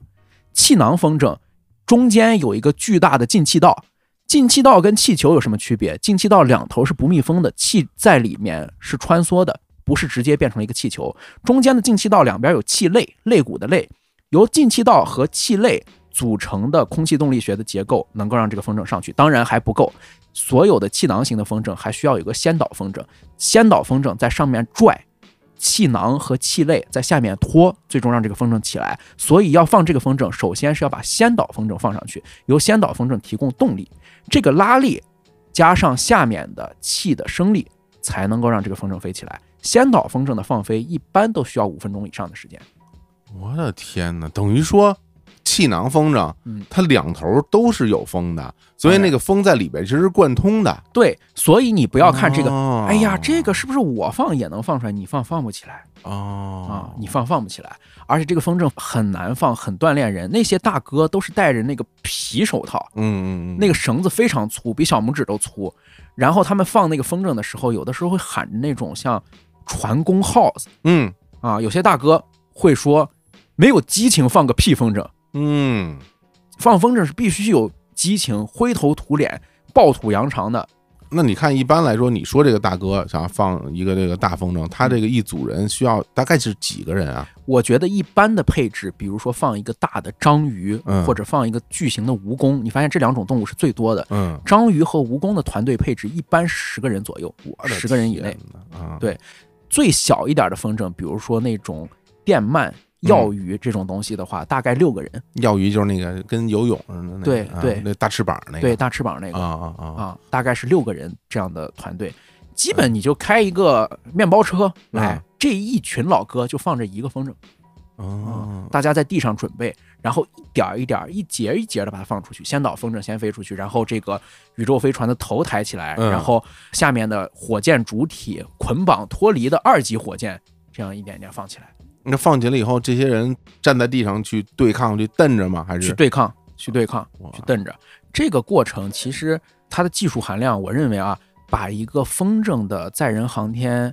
Speaker 2: 气囊风筝中间有一个巨大的进气道。进气道跟气球有什么区别？进气道两头是不密封的，气在里面是穿梭的，不是直接变成了一个气球。中间的进气道两边有气肋，肋骨的肋，由进气道和气肋组成的空气动力学的结构，能够让这个风筝上去。当然还不够，所有的气囊型的风筝还需要有个先导风筝，先导风筝在上面拽。气囊和气肋在下面拖，最终让这个风筝起来。所以要放这个风筝，首先是要把先导风筝放上去，由先导风筝提供动力，这个拉力加上下面的气的升力，才能够让这个风筝飞起来。先导风筝的放飞一般都需要五分钟以上的时间。
Speaker 1: 我的天哪！等于说气囊风筝
Speaker 2: 嗯，
Speaker 1: 它两头都是有风的，所以那个风在里边其实是贯通的。
Speaker 2: 对，所以你不要看这个，
Speaker 1: 哦
Speaker 2: 哎呀，这个是不是我放也能放出来？你放放不起来啊
Speaker 1: 哦，，
Speaker 2: 你放放不起来。而且这个风筝很难放，很锻炼人。那些大哥都是戴着那个皮手套，
Speaker 1: 嗯嗯嗯，
Speaker 2: 那个绳子非常粗，比小拇指都粗。然后他们放那个风筝的时候，有的时候会喊着那种像船工号子
Speaker 1: 嗯
Speaker 2: 啊，有些大哥会说没有激情放个屁风筝，
Speaker 1: 嗯
Speaker 2: 放风筝是必须有激情，灰头土脸、暴土扬长的。
Speaker 1: 那你看，一般来说，你说这个大哥想要放一个这个大风筝，他这个一组人需要大概是几个人啊？
Speaker 2: 我觉得一般的配置，比如说放一个大的章鱼，
Speaker 1: 嗯
Speaker 2: 或者放一个巨型的蜈蚣，你发现这两种动物是最多的。
Speaker 1: 嗯，
Speaker 2: 章鱼和蜈蚣的团队配置一般十个人左右，十个人以内对最小一点的风筝，比如说那种电鳗药鱼这种东西的话，大概六个人，
Speaker 1: 药鱼就是那个跟游泳似的那个，啊
Speaker 2: 对。对
Speaker 1: 那大翅膀那个，
Speaker 2: 对，大翅膀那个。
Speaker 1: 啊啊啊，
Speaker 2: 啊，大概是六个人这样的团队，基本你就开一个面包车来
Speaker 1: 嗯，
Speaker 2: 这一群老哥就放着一个风筝，
Speaker 1: 哦，
Speaker 2: 大家在地上准备，然后一点儿一点儿、一节一节的把它放出去，先导风筝先飞出去，然后这个宇宙飞船的头抬起来，
Speaker 1: 嗯。
Speaker 2: 然后下面的火箭主体捆绑脱离的二级火箭，这样一点点放起来，
Speaker 1: 那放起来以后，这些人站在地上去对抗，去瞪着吗？还是
Speaker 2: 去对抗，去对抗，去瞪着。这个过程其实它的技术含量，我认为啊，把一个风筝的载人航天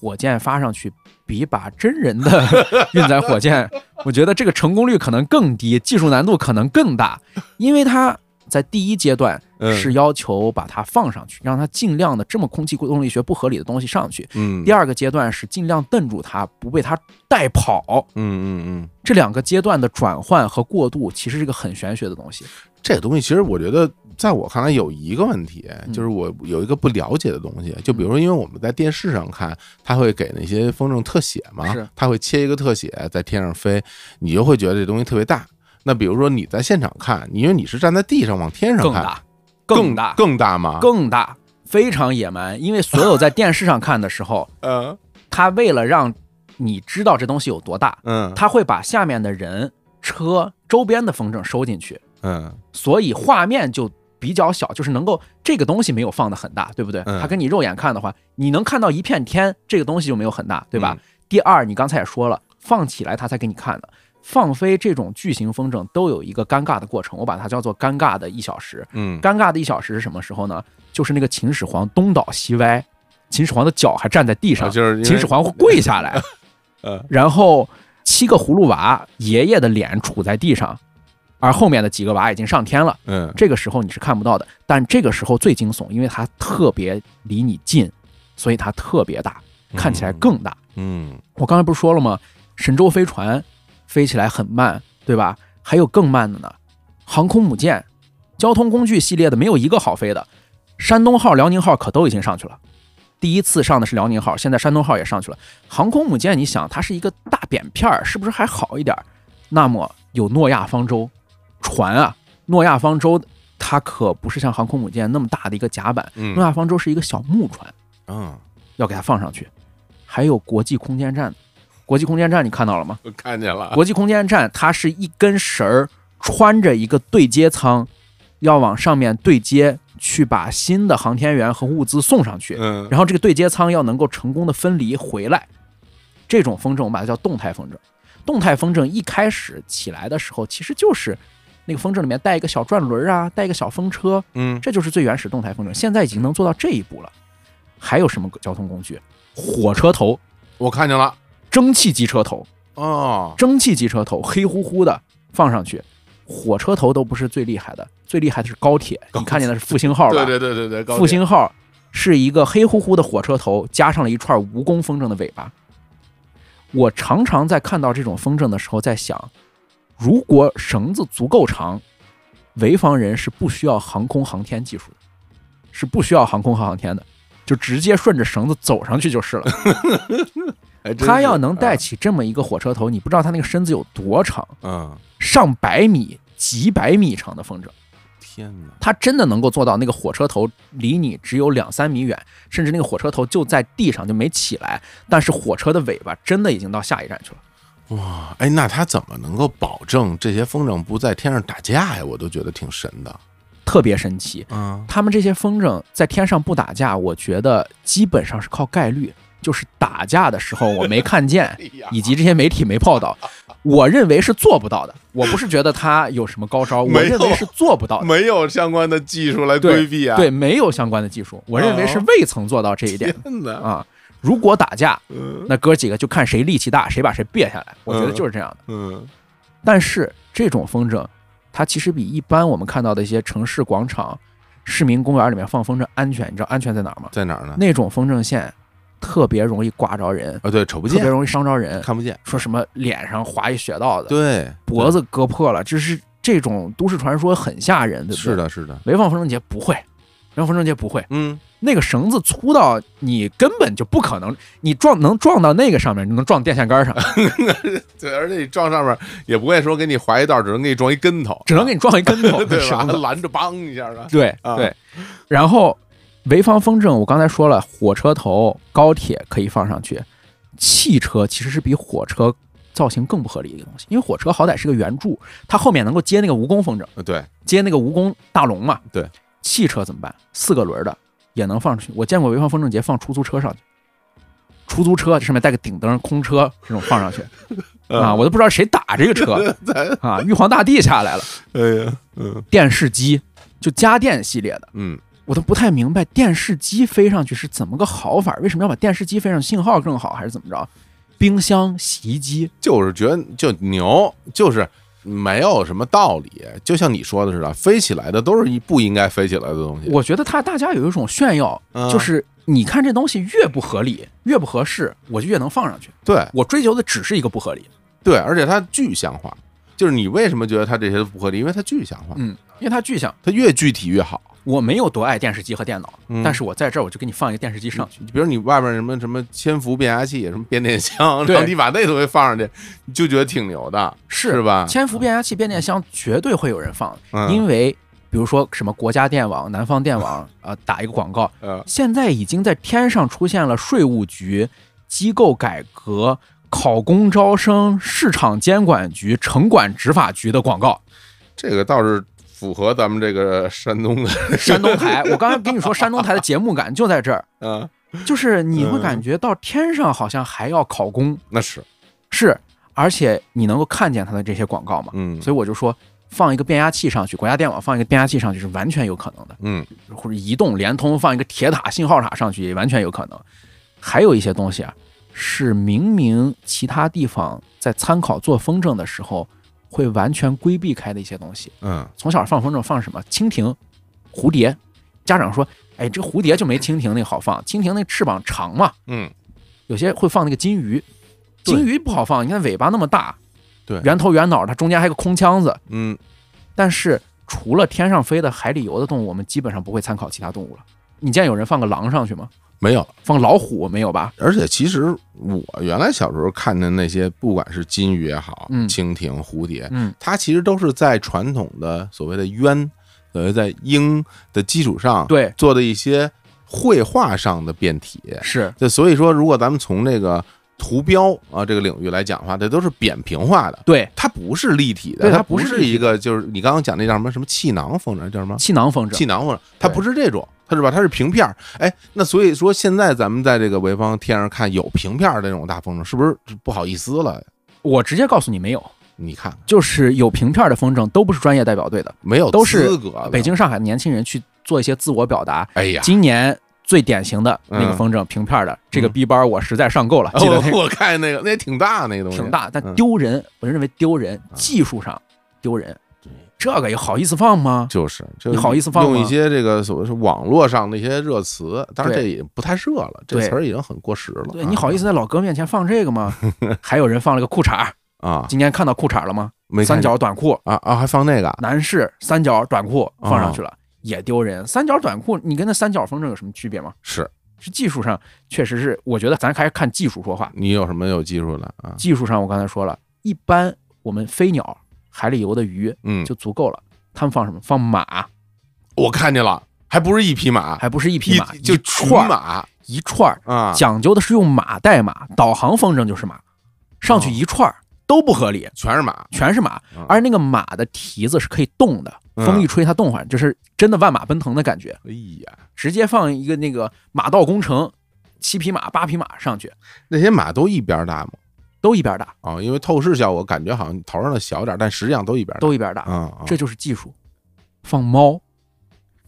Speaker 2: 火箭发上去，比把真人的 运载火箭，我觉得这个成功率可能更低，技术难度可能更大，因为它在第一阶段
Speaker 1: 嗯
Speaker 2: 是要求把它放上去，让它尽量的这么空气动力学不合理的东西上去。
Speaker 1: 嗯
Speaker 2: 第二个阶段是尽量瞪住它，不被它带跑。
Speaker 1: 嗯嗯嗯，
Speaker 2: 这两个阶段的转换和过渡，其实是一个很玄学的东西。
Speaker 1: 这个东西其实我觉得，在我看来有一个问题，
Speaker 2: 嗯
Speaker 1: 就是我有一个不了解的东西，就比如说，因为我们在电视上看，他会给那些风筝特写嘛
Speaker 2: 是，
Speaker 1: 他会切一个特写在天上飞，你就会觉得这东西特别大。那比如说你在现场看，因为你是站在地上往天上看，
Speaker 2: 更大，
Speaker 1: 更
Speaker 2: 大，
Speaker 1: 更大吗？
Speaker 2: 更大，非常野蛮。因为所有在电视上看的时候，
Speaker 1: 嗯
Speaker 2: 他为了让你知道这东西有多大，
Speaker 1: 嗯
Speaker 2: 他会把下面的人、车周边的风筝收进去，
Speaker 1: 嗯
Speaker 2: 所以画面就比较小，就是能够这个东西没有放的很大，对不对？
Speaker 1: 嗯
Speaker 2: 它跟你肉眼看的话，你能看到一片天，这个东西就没有很大，对吧？
Speaker 1: 嗯
Speaker 2: 第二，你刚才也说了，放起来他才给你看的。放飞这种巨型风筝都有一个尴尬的过程，我把它叫做尴尬的一小时。
Speaker 1: 嗯
Speaker 2: 尴尬的一小时是什么时候呢？就是那个秦始皇东倒西歪，秦始皇的脚还站在地上，
Speaker 1: 啊就是
Speaker 2: 秦始皇会跪下来，
Speaker 1: 呃
Speaker 2: 然后七个葫芦娃爷爷的脸杵在地上，而后面的几个娃已经上天了。
Speaker 1: 嗯
Speaker 2: 这个时候你是看不到的，但这个时候最惊悚，因为它特别离你近，所以它特别大，看起来更大。
Speaker 1: 嗯
Speaker 2: 我刚才不是说了吗？神舟飞船飞起来很慢，对吧？还有更慢的呢，航空母舰、交通工具系列的没有一个好飞的。山东号、辽宁号可都已经上去了，第一次上的是辽宁号，现在山东号也上去了。航空母舰，你想它是一个大扁片儿，是不是还好一点儿？那么有诺亚方舟船啊，诺亚方舟它可不是像航空母舰那么大的一个甲板，诺
Speaker 1: 嗯
Speaker 2: 亚方舟是一个小木船，
Speaker 1: 嗯，
Speaker 2: 要给它放上去。还有国际空间站，国际空间站你看到了吗？
Speaker 1: 我看见了，
Speaker 2: 国际空间站它是一根绳儿穿着一个对接舱，要往上面对接，去把新的航天员和物资送上去。
Speaker 1: 嗯
Speaker 2: 然后这个对接舱要能够成功的分离回来。这种风筝我们把它叫动态风筝。动态风筝一开始起来的时候，其实就是那个风筝里面带一个小转轮啊，带一个小风车，
Speaker 1: 嗯
Speaker 2: 这就是最原始动态风筝。现在已经能做到这一步了。还有什么交通工具？火车头、
Speaker 1: 我看见了
Speaker 2: 蒸汽机车头、
Speaker 1: 啊，
Speaker 2: 蒸汽机车头，黑乎乎的放上去。火车头都不是最厉害的，最厉害的是高铁。你看见的是复兴号吧？
Speaker 1: 对对对对对，
Speaker 2: 复兴号是一个黑乎乎的火车头，加上了一串蜈蚣风筝的尾巴。我常常在看到这种风筝的时候，在想，如果绳子足够长，潍坊人是不需要航空航天技术的，是不需要航空和航天的，就直接顺着绳子走上去就是了。他要能带
Speaker 1: 啊
Speaker 2: 起这么一个火车头，你不知道他那个身子有多长，
Speaker 1: 嗯，
Speaker 2: 上百米、几百米长的风筝。
Speaker 1: 天哪，
Speaker 2: 他真的能够做到那个火车头离你只有两三米远，甚至那个火车头就在地上就没起来，但是火车的尾巴真的已经到下一站去了。
Speaker 1: 哇，哎，那他怎么能够保证这些风筝不在天上打架呀？我都觉得挺神的。
Speaker 2: 特别神奇，
Speaker 1: 嗯
Speaker 2: 他们这些风筝在天上不打架，我觉得基本上是靠概率，就是打架的时候我没看见，以及这些媒体没报道，我认为是做不到的。我不是觉得他有什么高招，我认为是做不到的。
Speaker 1: 没有相关的技术来规避啊！
Speaker 2: 对，没有相关的技术，我认为是未曾做到这一点啊。如果打架，
Speaker 1: 嗯
Speaker 2: 那哥几个就看谁力气大，谁把谁别下来。我觉得就是这样的。
Speaker 1: 嗯
Speaker 2: 但是这种风筝，它其实比一般我们看到的一些城市广场、市民公园里面放风筝安全。你知道安全在哪儿吗？
Speaker 1: 在哪儿呢？
Speaker 2: 那种风筝线特别容易刮着人，
Speaker 1: 啊，对，瞅不见，
Speaker 2: 特别容易伤着人。
Speaker 1: 看不见。
Speaker 2: 说什么脸上划一血道子，
Speaker 1: 对，
Speaker 2: 脖子割破了，这是这种都市传说很吓人，对不对？
Speaker 1: 是，的，是的，
Speaker 2: 潍坊风筝节不会，潍坊风筝节不会，
Speaker 1: 嗯，
Speaker 2: 那个绳子粗到你根本就不可能，你撞能撞到那个上面，你能撞电线杆上，
Speaker 1: 对，而且你撞上面也不会说给你划一道，只能给你撞一跟头，
Speaker 2: 只能给你撞一跟头，
Speaker 1: 对吧？
Speaker 2: 绳子
Speaker 1: 拦着梆一下的，
Speaker 2: 对
Speaker 1: 啊
Speaker 2: 对，然后潍坊风筝，我刚才说了，火车头、高铁可以放上去，汽车其实是比火车造型更不合理的一个东西，因为火车好歹是个圆柱，它后面能够接那个蜈蚣风筝，
Speaker 1: 呃对，
Speaker 2: 接那个蜈蚣大龙嘛。
Speaker 1: 对，
Speaker 2: 汽车怎么办？四个轮儿的也能放出去。我见过潍坊风筝节放出租车上去，出租车上面带个顶灯，空车这种放上去啊，我都不知道谁打这个车 啊，玉皇大帝下来了。
Speaker 1: 哎呀，嗯
Speaker 2: 电视机就家电系列的。
Speaker 1: 嗯，
Speaker 2: 我都不太明白电视机飞上去是怎么个好法？为什么要把电视机飞上去？信号更好还是怎么着？冰箱、洗衣机，
Speaker 1: 就是觉得就牛，就是没有什么道理，就像你说的似的，飞起来的都是一不应该飞起来的东西。
Speaker 2: 我觉得他大家有一种炫耀，
Speaker 1: 嗯
Speaker 2: 就是你看这东西越不合理、越不合适，我就越能放上去。
Speaker 1: 对
Speaker 2: 我追求的只是一个不合理，
Speaker 1: 对，而且它具象化，就是你为什么觉得它这些都不合理？因为它具象化，
Speaker 2: 嗯，因为它具象。
Speaker 1: 它越具体越好。
Speaker 2: 我没有多爱电视机和电脑，
Speaker 1: 嗯
Speaker 2: 但是我在这儿我就给你放一个电视机上去。
Speaker 1: 比如你外边什么什么千伏变压器、什么变电箱，
Speaker 2: 对
Speaker 1: 然后你把那东西放上去，你就觉得挺牛的，是吧？
Speaker 2: 千伏变压器、变电箱绝对会有人放，
Speaker 1: 嗯
Speaker 2: 因为比如说什么国家电网、南方电网，啊，打一个广告，
Speaker 1: 呃，
Speaker 2: 现在已经在天上出现了税务局、机构改革、考公招生、市场监管局、城管执法局的广告。
Speaker 1: 这个倒是符合咱们这个山东的，
Speaker 2: 山东台，我刚才跟你说，山东台的节目感就在这儿，
Speaker 1: 嗯，
Speaker 2: 就是你会感觉到天上好像还要考公，
Speaker 1: 那是，
Speaker 2: 是，而且你能够看见它的这些广告嘛？
Speaker 1: 嗯。
Speaker 2: 所以我就说，放一个变压器上去，国家电网放一个变压器上去是完全有可能的，
Speaker 1: 嗯。
Speaker 2: 或者移动、联通放一个铁塔、信号塔上去也完全有可能。还有一些东西啊，是明明其他地方在参考做风筝的时候会完全规避开的一些东西。
Speaker 1: 嗯
Speaker 2: 从小放风筝放什么？蜻蜓、蝴蝶。家长说：“哎，这蝴蝶就没蜻蜓那好放，蜻蜓那翅膀长嘛。
Speaker 1: 嗯，
Speaker 2: 有些会放那个金鱼，金鱼不好放，你看尾巴那么大，
Speaker 1: 对
Speaker 2: 圆头圆脑，它中间还有个空腔子。
Speaker 1: 嗯，
Speaker 2: 但是除了天上飞的、海里游的动物，我们基本上不会参考其他动物了。你见有人放个狼上去吗？
Speaker 1: 没有。
Speaker 2: 放老虎没有吧？
Speaker 1: 而且其实我原来小时候看的那些，不管是金鱼也好，
Speaker 2: 嗯
Speaker 1: 蜻蜓、蝴蝶，
Speaker 2: 嗯，
Speaker 1: 它其实都是在传统的所谓的鸳，所谓在鹰的基础上，
Speaker 2: 对
Speaker 1: 做的一些绘画上的变体。
Speaker 2: 是
Speaker 1: 这所以说，如果咱们从这个图标啊这个领域来讲的话，这都是扁平化的，
Speaker 2: 对
Speaker 1: 它不是立体的，
Speaker 2: 对它不是
Speaker 1: 一个就是你刚刚讲那叫什么什么气囊风筝，叫什么？
Speaker 2: 气囊风筝，
Speaker 1: 气囊风筝，它不是这种，它是吧？它是平片儿。哎，那所以说现在咱们在这个潍坊天上看有平片儿的那种大风筝，是不是不好意思了？
Speaker 2: 我直接告诉你没有，
Speaker 1: 你看
Speaker 2: 就是有平片的风筝都不是专业代表队的，
Speaker 1: 没有
Speaker 2: 都是
Speaker 1: 资格的
Speaker 2: 北京、上海的年轻人去做一些自我表达。
Speaker 1: 哎呀，
Speaker 2: 今年最典型的那个
Speaker 1: 嗯
Speaker 2: 风筝平片的这个逼班，我实在上够了，记得那个
Speaker 1: 哦 我看那个那也挺大那个东西，
Speaker 2: 挺大，但
Speaker 1: 嗯
Speaker 2: 丢人，我认为丢人，技术上丢人，这个也好意思放吗？
Speaker 1: 就是
Speaker 2: 你好意思放吗
Speaker 1: 用一些这个所谓是网络上的一些热词，当然这也不太热了，这
Speaker 2: 对
Speaker 1: 词儿已经很过时了。
Speaker 2: 对你好意思在老哥面前放这个吗？还有人放了个裤衩，
Speaker 1: 啊？
Speaker 2: 今天看到裤衩了吗？
Speaker 1: 没
Speaker 2: 三角短裤，
Speaker 1: 啊啊，还放那个
Speaker 2: 男士三角短裤放上去了，也丢人。三角短裤，你跟那三角风筝有什么区别吗？
Speaker 1: 是
Speaker 2: 是技术上确实是，我觉得咱还是看技术说话。
Speaker 1: 你有什么有技术的啊？
Speaker 2: 技术上我刚才说了，一般我们飞鸟、海里游的鱼
Speaker 1: 嗯，
Speaker 2: 就足够了。他们放什么？放马，
Speaker 1: 我看见了，还不是一匹马，
Speaker 2: 还不是一匹马，
Speaker 1: 就
Speaker 2: 一串
Speaker 1: 马
Speaker 2: 一串儿，
Speaker 1: 啊，
Speaker 2: 讲究的是用马代马，导航风筝就是马，上去一串儿都不合理，
Speaker 1: 全是马，
Speaker 2: 全是马。
Speaker 1: 嗯，
Speaker 2: 而那个马的蹄子是可以动的，
Speaker 1: 嗯。
Speaker 2: 风一吹它动会儿，就是真的万马奔腾的感觉。
Speaker 1: 哎呀，
Speaker 2: 直接放一个那个马道工程，七匹马、八匹马上去，
Speaker 1: 那些马都一边大吗？
Speaker 2: 都一边大，
Speaker 1: 啊，因为透视效果感觉好像头上的小点，但实际上都一边大。
Speaker 2: 都一边大，
Speaker 1: 啊，啊
Speaker 2: 这就是技术。放猫，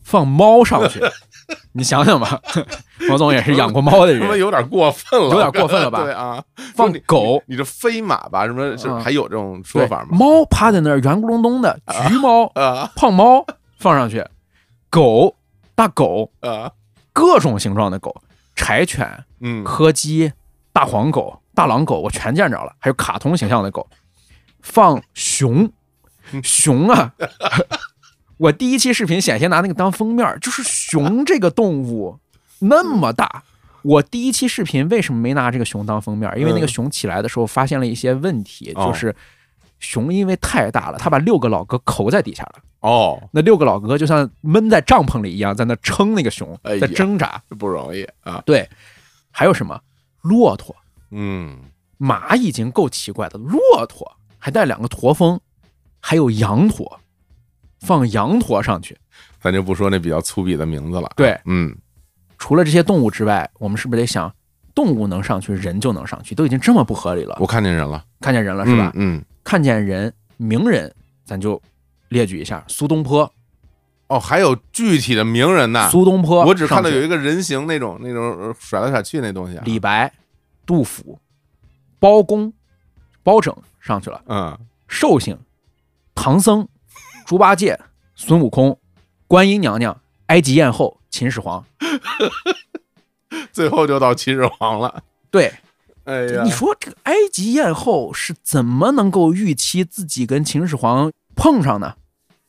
Speaker 2: 放猫上去，你想想吧，王总也是养过猫的人。
Speaker 1: 他妈有点过分了，
Speaker 2: 有点过分了吧
Speaker 1: 对啊，
Speaker 2: 放狗，
Speaker 1: 你这飞马吧？什么还有这种说法吗？
Speaker 2: 猫趴在那儿圆咕隆咚的，橘猫、
Speaker 1: 啊
Speaker 2: 胖猫放上去，狗、大狗，
Speaker 1: 啊，
Speaker 2: 各种形状的狗，柴犬、
Speaker 1: 嗯，
Speaker 2: 柯基、大黄狗、大狼狗，我全见着了，还有卡通形象的狗，放熊，熊啊，我第一期视频险些拿那个当封面儿，就是熊这个动物那么大。我第一期视频为什么没拿这个熊当封面儿？因为那个
Speaker 1: 嗯
Speaker 2: 熊起来的时候发现了一些问题，
Speaker 1: 哦
Speaker 2: 就是熊因为太大了，它把六个老哥扣在底下了。
Speaker 1: 哦，
Speaker 2: 那六个老哥就像闷在帐篷里一样，在那撑那个熊在挣扎。
Speaker 1: 不容易啊。
Speaker 2: 对，还有什么骆驼、
Speaker 1: 嗯，
Speaker 2: 马已经够奇怪的，骆驼还带两个驼峰，还有羊驼，放羊驼上去。
Speaker 1: 咱就不说那比较粗鄙的名字了。
Speaker 2: 对，
Speaker 1: 嗯，
Speaker 2: 除了这些动物之外，我们是不是得想，动物能上去，人就能上去？都已经这么不合理了。
Speaker 1: 我看见人了，
Speaker 2: 看见人了是吧？
Speaker 1: 嗯？嗯，
Speaker 2: 看见人，名人，咱就列举一下：苏东坡，
Speaker 1: 哦，还有具体的名人呢。
Speaker 2: 苏东坡，
Speaker 1: 我只看到有一个人形那种那种呃甩来甩去那东西啊。
Speaker 2: 李白、杜甫、包公、包拯上去了，
Speaker 1: 嗯，
Speaker 2: 寿星、唐僧、猪八戒、孙悟空、观音娘娘、埃及艳后、秦始皇。
Speaker 1: 最后就到秦始皇了。
Speaker 2: 对，
Speaker 1: 哎呀，
Speaker 2: 你说这个埃及艳后是怎么能够预期自己跟秦始皇碰上呢？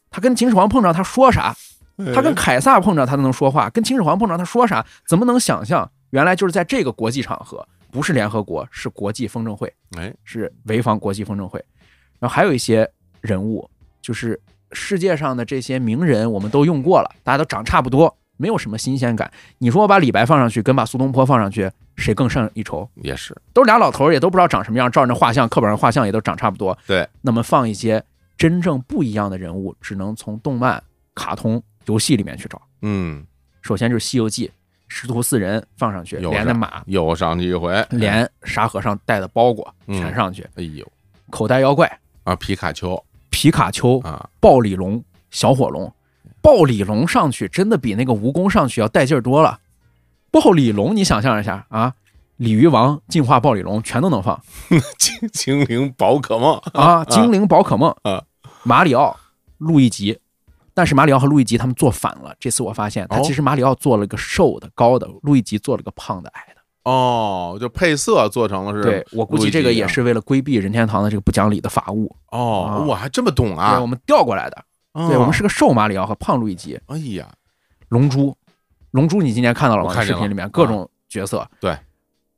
Speaker 2: 他跟秦始皇碰上，他说啥？他跟凯撒碰上，他都能说话；跟秦始皇碰上，他说啥？怎么能想象？原来就是在这个国际场合，不是联合国，是国际风筝会，
Speaker 1: 哎，
Speaker 2: 是潍坊国际风筝会。然后还有一些人物，就是世界上的这些名人，我们都用过了，大家都长差不多，没有什么新鲜感。你说我把李白放上去，跟把苏东坡放上去，谁更胜一筹？
Speaker 1: 也是。
Speaker 2: 都是俩老头儿，也都不知道长什么样，照着那画像，课本上画像也都长差不多。
Speaker 1: 对，
Speaker 2: 那么放一些真正不一样的人物，只能从动漫、卡通、游戏里面去找。
Speaker 1: 嗯，
Speaker 2: 首先就是《西游记》，师徒四人放上去，连着马，
Speaker 1: 又上去一回，
Speaker 2: 连沙和尚带的包裹
Speaker 1: 嗯。
Speaker 2: 全上去，
Speaker 1: 哎呦。
Speaker 2: 口袋妖怪、
Speaker 1: 啊，皮卡丘
Speaker 2: 皮卡丘、
Speaker 1: 啊，
Speaker 2: 暴鲤龙、小火龙。暴鲤龙上去真的比那个蜈蚣上去要带劲儿多了。暴鲤龙，你想象一下啊，鲤鱼王进化暴鲤龙全都能放。
Speaker 1: 精精灵宝可梦
Speaker 2: 啊，精灵宝可梦
Speaker 1: 啊，
Speaker 2: 马里奥、路易吉，但是马里奥和路易吉他们做反了。这次我发现，他
Speaker 1: 哦
Speaker 2: 其实马里奥做了个瘦的、高的，路易吉做了个胖的、矮的。
Speaker 1: 哦，就配色做成了是？
Speaker 2: 对我估计这个也是为了规避任天堂的这个不讲理的法务，
Speaker 1: 哦
Speaker 2: 啊，
Speaker 1: 我还这么懂
Speaker 2: 对
Speaker 1: 啊
Speaker 2: 我！们调过来的。
Speaker 1: 哦
Speaker 2: 对我们是个瘦马里奥和胖路易吉。
Speaker 1: 哎呀，
Speaker 2: 龙珠，龙珠你今年看到了吗？视频里面各种角色，
Speaker 1: 对，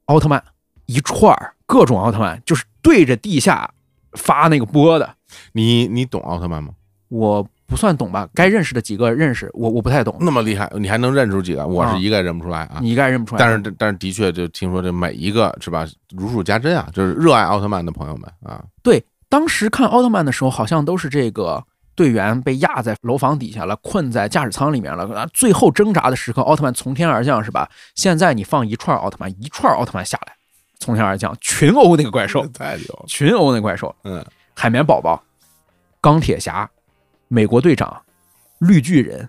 Speaker 2: 奥特曼一串儿，各种奥特曼，就是对着地下发那个波的。
Speaker 1: 你你懂奥特曼吗？
Speaker 2: 我不算懂吧，该认识的几个认识，我我不太懂，
Speaker 1: 那么厉害，你还能认出几个？我
Speaker 2: 啊
Speaker 1: 是一个也认不出来啊。
Speaker 2: 你应该认不出来。
Speaker 1: 但是但是的确，就听说这每一个是吧，如数家珍啊，就是热爱奥特曼的朋友们啊，
Speaker 2: 对，当时看奥特曼的时候，好像都是这个队员被压在楼房底下了，困在驾驶舱里面了，啊，最后挣扎的时刻，奥特曼从天而降，是吧？现在你放一串奥特曼，一串奥特曼下来，从天而降，群殴那个怪兽，
Speaker 1: 太牛了。
Speaker 2: 群殴那怪兽，
Speaker 1: 嗯，
Speaker 2: 海绵宝宝、钢铁侠、美国队长、绿巨人、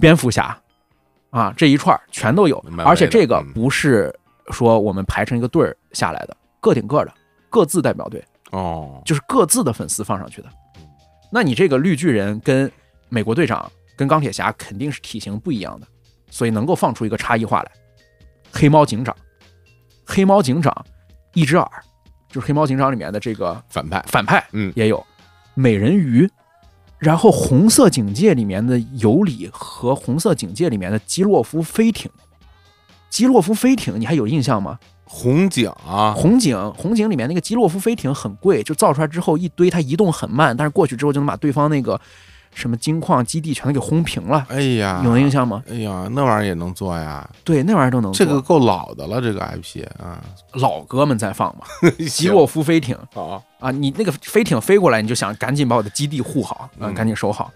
Speaker 2: 蝙蝠侠，啊，这一串儿全都有而且这个
Speaker 1: 嗯
Speaker 2: 不是说我们排成一个队儿下来的，个顶个的，各自代表队。
Speaker 1: 哦，
Speaker 2: 就是各自的粉丝放上去的
Speaker 1: 嗯。
Speaker 2: 那你这个绿巨人跟美国队长跟钢铁侠肯定是体型不一样的，所以能够放出一个差异化来。黑猫警长，黑猫警长一只耳，就是黑猫警长里面的这个
Speaker 1: 反派，
Speaker 2: 反派
Speaker 1: 嗯，
Speaker 2: 也有美人鱼，然后红色警戒里面的尤里和红色警戒里面的基洛夫飞艇。基洛夫飞艇，你还有印象吗？
Speaker 1: 红警啊，
Speaker 2: 红警，红警里面那个基洛夫飞艇很贵，就造出来之后一堆，它移动很慢，但是过去之后就能把对方那个什么金矿基地全都给轰平了，
Speaker 1: 哎呀，
Speaker 2: 有印象吗？
Speaker 1: 哎呀，那玩意儿也能做呀，
Speaker 2: 对，那玩意儿都能做。
Speaker 1: 这个够老的了，这个 IP 啊，
Speaker 2: 老哥们在放嘛，基洛夫飞艇。
Speaker 1: 好，
Speaker 2: 啊，你那个飞艇飞过来，你就想赶紧把我的基地护好啊，
Speaker 1: 嗯。
Speaker 2: 赶紧守好。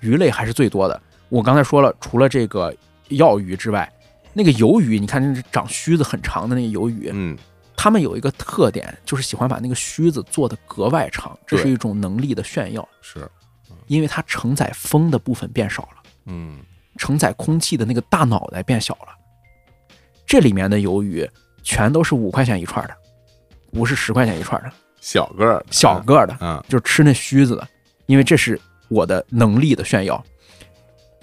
Speaker 2: 鱼类还是最多的，我刚才说了，除了这个药鱼之外，那个鱿鱼，你看那是长须子很长的那个鱿鱼，
Speaker 1: 嗯，
Speaker 2: 他们有一个特点，就是喜欢把那个须子做的格外长，这是一种能力的炫耀，
Speaker 1: 是，
Speaker 2: 因为它承载风的部分变少了，
Speaker 1: 嗯，
Speaker 2: 承载空气的那个大脑袋变小了。这里面的鱿鱼全都是五块钱一串的，不是十块钱一串的，
Speaker 1: 小个儿，
Speaker 2: 小个儿的，
Speaker 1: 嗯，
Speaker 2: 就是吃那须子的，因为这是我的能力的炫耀。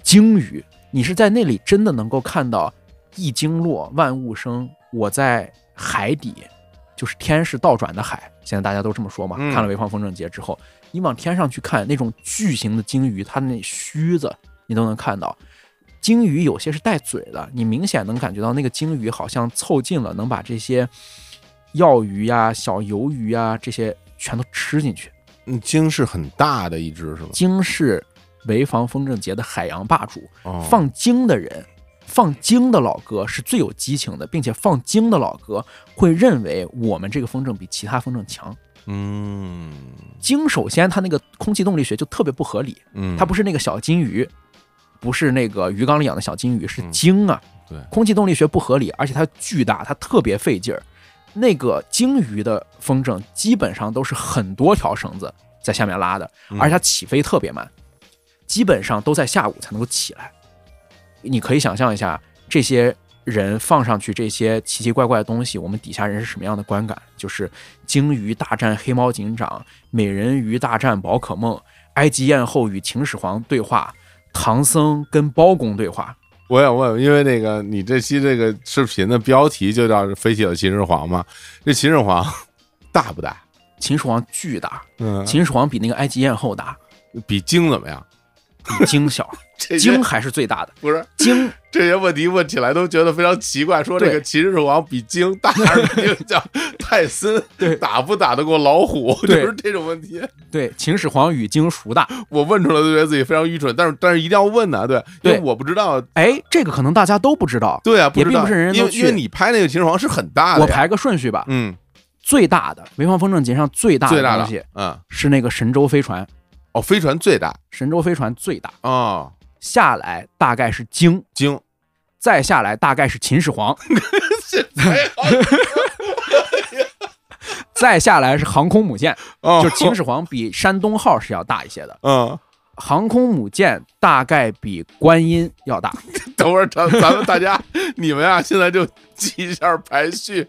Speaker 2: 鲸鱼，你是在那里真的能够看到一鲸落万物生。我在海底，就是天是倒转的海，现在大家都这么说嘛。
Speaker 1: 嗯
Speaker 2: 看了潍坊风筝节之后，你往天上去看，那种巨型的鲸鱼，它那须子你都能看到。鲸鱼有些是带嘴的，你明显能感觉到那个鲸鱼好像凑近了，能把这些药鱼呀、小鱿鱼呀这些全都吃进去。
Speaker 1: 嗯，鲸是很大的一只是吧？
Speaker 2: 鲸是潍坊风筝节的海洋霸主，
Speaker 1: 哦，
Speaker 2: 放鲸的人，放鲸的老哥是最有激情的，并且放鲸的老哥会认为我们这个风筝比其他风筝强。
Speaker 1: 嗯
Speaker 2: 鲸首先它那个空气动力学就特别不合理，
Speaker 1: 嗯，
Speaker 2: 它不是那个小金鱼，不是那个鱼缸里养的小金鱼，是
Speaker 1: 嗯
Speaker 2: 鲸啊。
Speaker 1: 对
Speaker 2: 空气动力学不合理，而且它巨大，它特别费劲儿。那个鲸鱼的风筝基本上都是很多条绳子在下面拉的，
Speaker 1: 嗯
Speaker 2: 而且它起飞特别慢，基本上都在下午才能够起来。你可以想象一下，这些人放上去这些奇奇怪怪的东西，我们底下人是什么样的观感？就是鲸鱼大战黑猫警长，美人鱼大战宝可梦，埃及艳后与秦始皇对话，唐僧跟包公对话。
Speaker 1: 我想问，因为那个你这期这个视频的标题就叫“飞起了秦始皇”嘛，这秦始皇大不大？
Speaker 2: 秦始皇巨大，
Speaker 1: 嗯，
Speaker 2: 秦始皇比那个埃及艳后大，
Speaker 1: 比鲸怎么样？
Speaker 2: 比鲸小，鲸还是最大的。
Speaker 1: 不是
Speaker 2: 鲸
Speaker 1: 这些问题问起来都觉得非常奇怪，说这个秦始皇比鲸大还是比这个叫泰森
Speaker 2: 对。
Speaker 1: 打不打得过老虎？就是这种问题，
Speaker 2: 对秦始皇与鲸孰大？
Speaker 1: 我问出来都觉得自己非常愚蠢，但是但是一定要问呢，对，因为我不知道。
Speaker 2: 哎，这个可能大家都不知道。
Speaker 1: 对啊，不知道。
Speaker 2: 也并不是人人都去
Speaker 1: 因为因为你拍那个秦始皇是很大的，
Speaker 2: 我排个顺序吧，
Speaker 1: 嗯。
Speaker 2: 最大的潍坊风筝节上最大
Speaker 1: 的
Speaker 2: 东西
Speaker 1: 嗯。
Speaker 2: 是那个神舟飞船，
Speaker 1: 哦飞船最大。
Speaker 2: 神舟飞船最大，
Speaker 1: 哦
Speaker 2: 下来大概是鲸，
Speaker 1: 鲸。
Speaker 2: 再下来大概是秦始皇，再下来是航空母舰，
Speaker 1: 哦。
Speaker 2: 就秦始皇比山东号是要大一些的，
Speaker 1: 嗯，
Speaker 2: 航空母舰大概比观音要大。
Speaker 1: 等会儿咱咱们大家你们啊现在就记一下排序，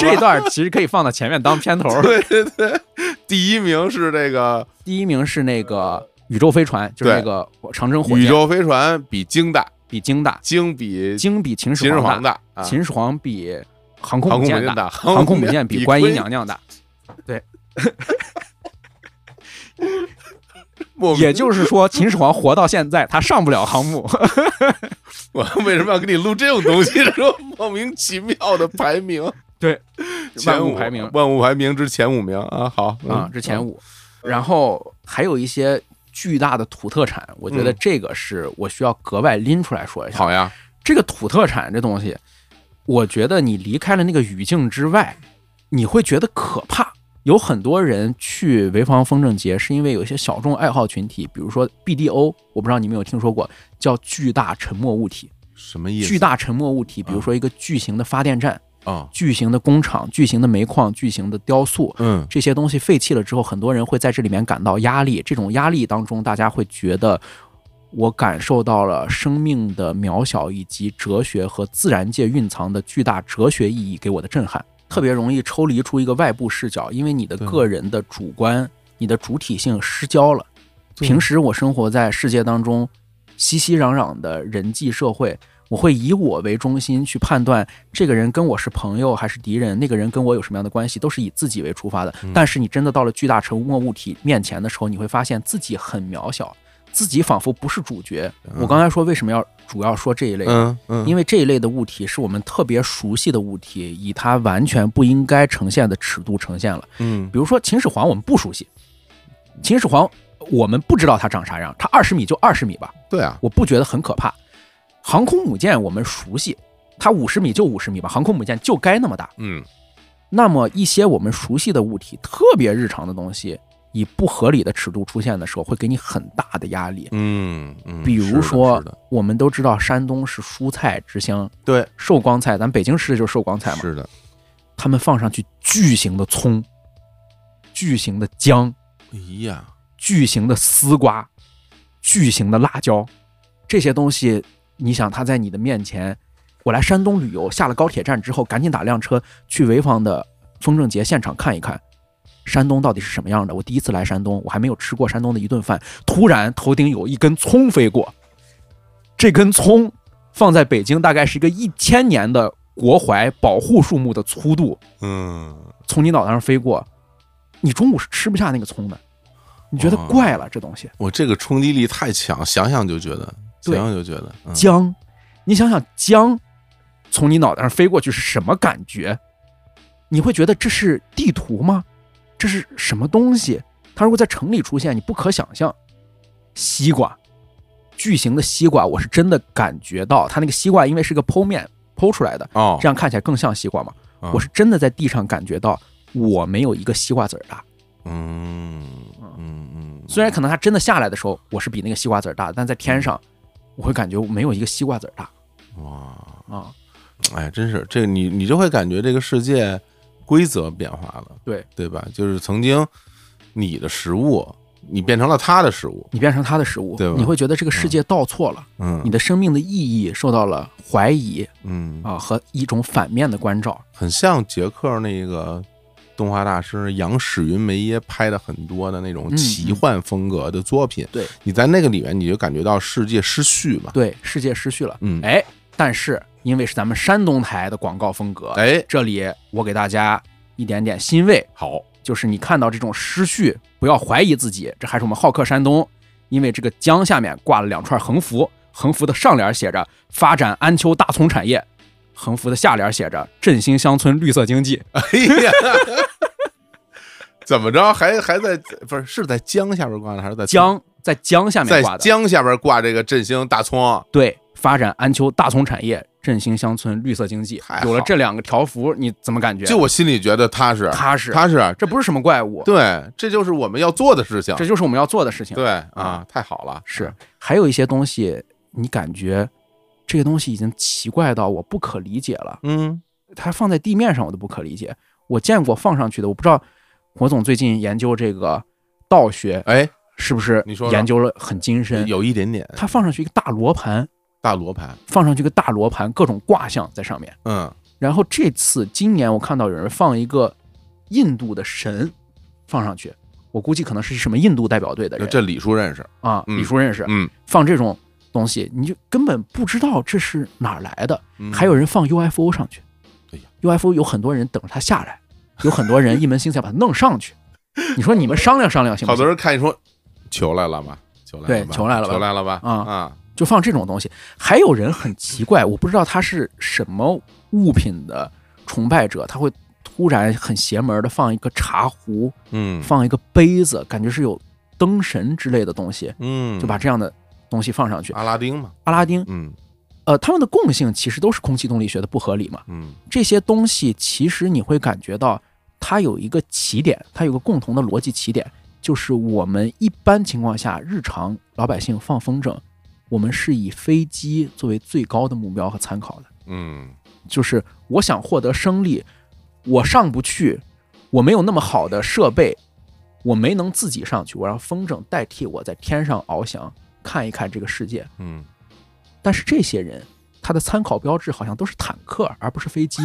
Speaker 2: 这段其实可以放到前面当片头。
Speaker 1: 对 对对，第一名是这个
Speaker 2: 第一名是那个宇宙飞船，就是
Speaker 1: 对
Speaker 2: 那个长征火箭，
Speaker 1: 宇宙飞船比鲸大，
Speaker 2: 比鲸大，
Speaker 1: 鲸比
Speaker 2: 鲸比秦
Speaker 1: 秦
Speaker 2: 始皇
Speaker 1: 大，啊。
Speaker 2: 秦始皇比航空母舰大，航空母舰比观音
Speaker 1: 娘
Speaker 2: 娘娘大。
Speaker 1: 莫名。
Speaker 2: 也就是说，秦始皇活到现在，他上不了航母。
Speaker 1: 我为什么要给你录这种东西？说莫名其妙的排名，
Speaker 2: 对，
Speaker 1: 前五
Speaker 2: 万物排名
Speaker 1: 万物排名之前五名啊，好
Speaker 2: 啊，之前，五。然后还有一些巨大的土特产，我觉得
Speaker 1: 嗯
Speaker 2: 这个是我需要格外拎出来说一下。
Speaker 1: 嗯好呀，
Speaker 2: 这个土特产这东西，我觉得你离开了那个语境之外，你会觉得可怕。有很多人去潍坊风筝节，是因为有一些小众爱好群体，比如说 BDO，我不知道你们有听说过，叫巨大沉没物体。
Speaker 1: 什么意思？
Speaker 2: 巨大沉没物体，比如说一个巨型的发电站、
Speaker 1: 啊，
Speaker 2: 巨型的工厂、巨型的煤矿、巨型的雕塑，
Speaker 1: 嗯
Speaker 2: 这些东西废弃了之后，很多人会在这里面感到压力。这种压力当中，大家会觉得我感受到了生命的渺小，以及哲学和自然界蕴藏的巨大哲学意义给我的震撼。特别容易抽离出一个外部视角，因为你的个人的主观、你的主体性失焦了。平时我生活在世界当中，熙熙攘攘的人际社会，我会以我为中心去判断这个人跟我是朋友还是敌人，那个人跟我有什么样的关系，都是以自己为出发的。
Speaker 1: 嗯
Speaker 2: 但是你真的到了巨大沉默物体面前的时候，你会发现自己很渺小，自己仿佛不是主角。我刚才说为什么要主要说这一类，
Speaker 1: 嗯嗯，
Speaker 2: 因为这一类的物体是我们特别熟悉的物体，以它完全不应该呈现的尺度呈现了。
Speaker 1: 嗯
Speaker 2: 比如说秦始皇，我们不熟悉，秦始皇我们不知道他长啥样，他二十米就二十米吧，
Speaker 1: 对啊，
Speaker 2: 我不觉得很可怕。航空母舰我们熟悉，它五十米就五十米吧，航空母舰就该那么大。
Speaker 1: 嗯
Speaker 2: 那么一些我们熟悉的物体，特别日常的东西，以不合理的尺度出现的时候，会给你很大的压力。
Speaker 1: 嗯嗯，
Speaker 2: 比如说，我们都知道山东是蔬菜之乡，
Speaker 1: 对，
Speaker 2: 寿光菜，咱北京吃的就是寿光菜嘛。
Speaker 1: 是的，
Speaker 2: 他们放上去巨型的葱，巨型的姜，
Speaker 1: 哎呀，
Speaker 2: 巨型的丝瓜，巨型的辣椒，这些东西，你想他在你的面前，我来山东旅游，下了高铁站之后，赶紧打辆车去潍坊的风筝节现场看一看，山东到底是什么样的。我第一次来山东，我还没有吃过山东的一顿饭，突然头顶有一根葱飞过，这根葱放在北京大概是一个一千年的国槐保护树木的粗度，
Speaker 1: 嗯，
Speaker 2: 从你脑袋上飞过，你中午是吃不下那个葱的。你觉得
Speaker 1: 哦
Speaker 2: 怪了这东西。
Speaker 1: 我这个冲击力太强，想想就觉得，想
Speaker 2: 对
Speaker 1: 想就觉得，嗯
Speaker 2: 江，你想想姜从你脑袋上飞过去是什么感觉？你会觉得这是地图吗？这是什么东西？它如果在城里出现，你不可想象。西瓜，巨型的西瓜，我是真的感觉到它那个西瓜，因为是个剖面剖出来的，
Speaker 1: 哦，
Speaker 2: 这样看起来更像西瓜嘛。
Speaker 1: 嗯
Speaker 2: 我是真的在地上感觉到我没有一个西瓜籽儿大。
Speaker 1: 嗯嗯嗯，
Speaker 2: 虽然可能它真的下来的时候，我是比那个西瓜籽儿大，但在天上，我会感觉我没有一个西瓜籽儿大。
Speaker 1: 哇，
Speaker 2: 啊。
Speaker 1: 哎，真是这个你你就会感觉这个世界规则变化了，
Speaker 2: 对。
Speaker 1: 对吧？就是曾经你的食物，你变成了他的食物，
Speaker 2: 你变成他的食物
Speaker 1: 对吧，
Speaker 2: 你会觉得这个世界倒错了，
Speaker 1: 嗯，
Speaker 2: 你的生命的意义受到了怀疑
Speaker 1: 嗯。
Speaker 2: 啊和一种反面的关照。
Speaker 1: 很像杰克那个动画大师杨史云梅耶拍的很多的那种
Speaker 2: 嗯
Speaker 1: 奇幻风格的作品。
Speaker 2: 对
Speaker 1: 你在那个里面，你就感觉到世界失序嘛。
Speaker 2: 对，世界失序了。
Speaker 1: 嗯，
Speaker 2: 哎，但是因为是咱们山东台的广告风格，
Speaker 1: 哎，
Speaker 2: 这里我给大家一点点欣慰，
Speaker 1: 好，
Speaker 2: 就是你看到这种失序，不要怀疑自己，这还是我们好客山东，因为这个江下面挂了两串横幅，横幅的上联写着“发展安丘大葱产业”，横幅的下联写着“振兴乡村绿色经济
Speaker 1: 哎呀，怎么着？还还在不是是在江下边挂的，还是在”，
Speaker 2: 江在江下面
Speaker 1: 在
Speaker 2: 挂的，
Speaker 1: 江下边挂这个振兴大葱？
Speaker 2: 对，发展安丘大葱产业，振兴乡村绿色经济有了这两个条幅，你怎么感觉？
Speaker 1: 就我心里觉得踏实，
Speaker 2: 踏实，
Speaker 1: 踏实。
Speaker 2: 这不是什么怪物，
Speaker 1: 对，这就是我们要做的事情。
Speaker 2: 这就是我们要做的事情。
Speaker 1: 对啊，太好了。
Speaker 2: 是，还有一些东西，你感觉这个东西已经奇怪到我不可理解了。
Speaker 1: 嗯
Speaker 2: 它放在地面上我都不可理解。我见过放上去的，我不知道火总最近研究这个道学
Speaker 1: 哎，
Speaker 2: 是不是
Speaker 1: 你说说
Speaker 2: 研究了很精深？
Speaker 1: 有一点点
Speaker 2: 他放上去一个大罗盘，
Speaker 1: 大罗盘。
Speaker 2: 放上去一个大罗盘，各种卦象在上面。
Speaker 1: 嗯
Speaker 2: 然后这次今年我看到有人放一个印度的神放上去，我估计可能是什么印度代表队的人
Speaker 1: 这李叔认识。
Speaker 2: 啊，
Speaker 1: 嗯
Speaker 2: 李叔认识，
Speaker 1: 嗯，
Speaker 2: 放这种东西，你就根本不知道这是哪儿来的。
Speaker 1: 嗯
Speaker 2: 还有人放 UFO 上去
Speaker 1: 哎呀
Speaker 2: ，UFO 有很多人等着它下来，有很多人一门心思要把它弄上去。你说你们商量商量行吗
Speaker 1: 好多？人看你说，球来了吧？球来了
Speaker 2: 对
Speaker 1: 吧，
Speaker 2: 球来了吧
Speaker 1: 球来了吧？
Speaker 2: 啊
Speaker 1: 啊，
Speaker 2: 就放这种东西。还有人很奇怪，我不知道他是什么物品的崇拜者，他会突然很邪门的放一个茶壶，
Speaker 1: 嗯
Speaker 2: 放一个杯子，感觉是有灯神之类的东西，
Speaker 1: 嗯，
Speaker 2: 就把这样的东西放上去。
Speaker 1: 阿拉丁嘛。
Speaker 2: 阿拉丁，
Speaker 1: 嗯
Speaker 2: 呃，他们的共性其实都是空气动力学的不合理嘛。
Speaker 1: 嗯
Speaker 2: 这些东西其实你会感觉到它有一个起点，它有个共同的逻辑起点，就是我们一般情况下日常老百姓放风筝，我们是以飞机作为最高的目标和参考的。
Speaker 1: 嗯
Speaker 2: 就是我想获得升力，我上不去，我没有那么好的设备，我没能自己上去，我让风筝代替我在天上翱翔，看一看这个世界。
Speaker 1: 嗯，
Speaker 2: 但是这些人，他的参考标志好像都是坦克，而不是飞机。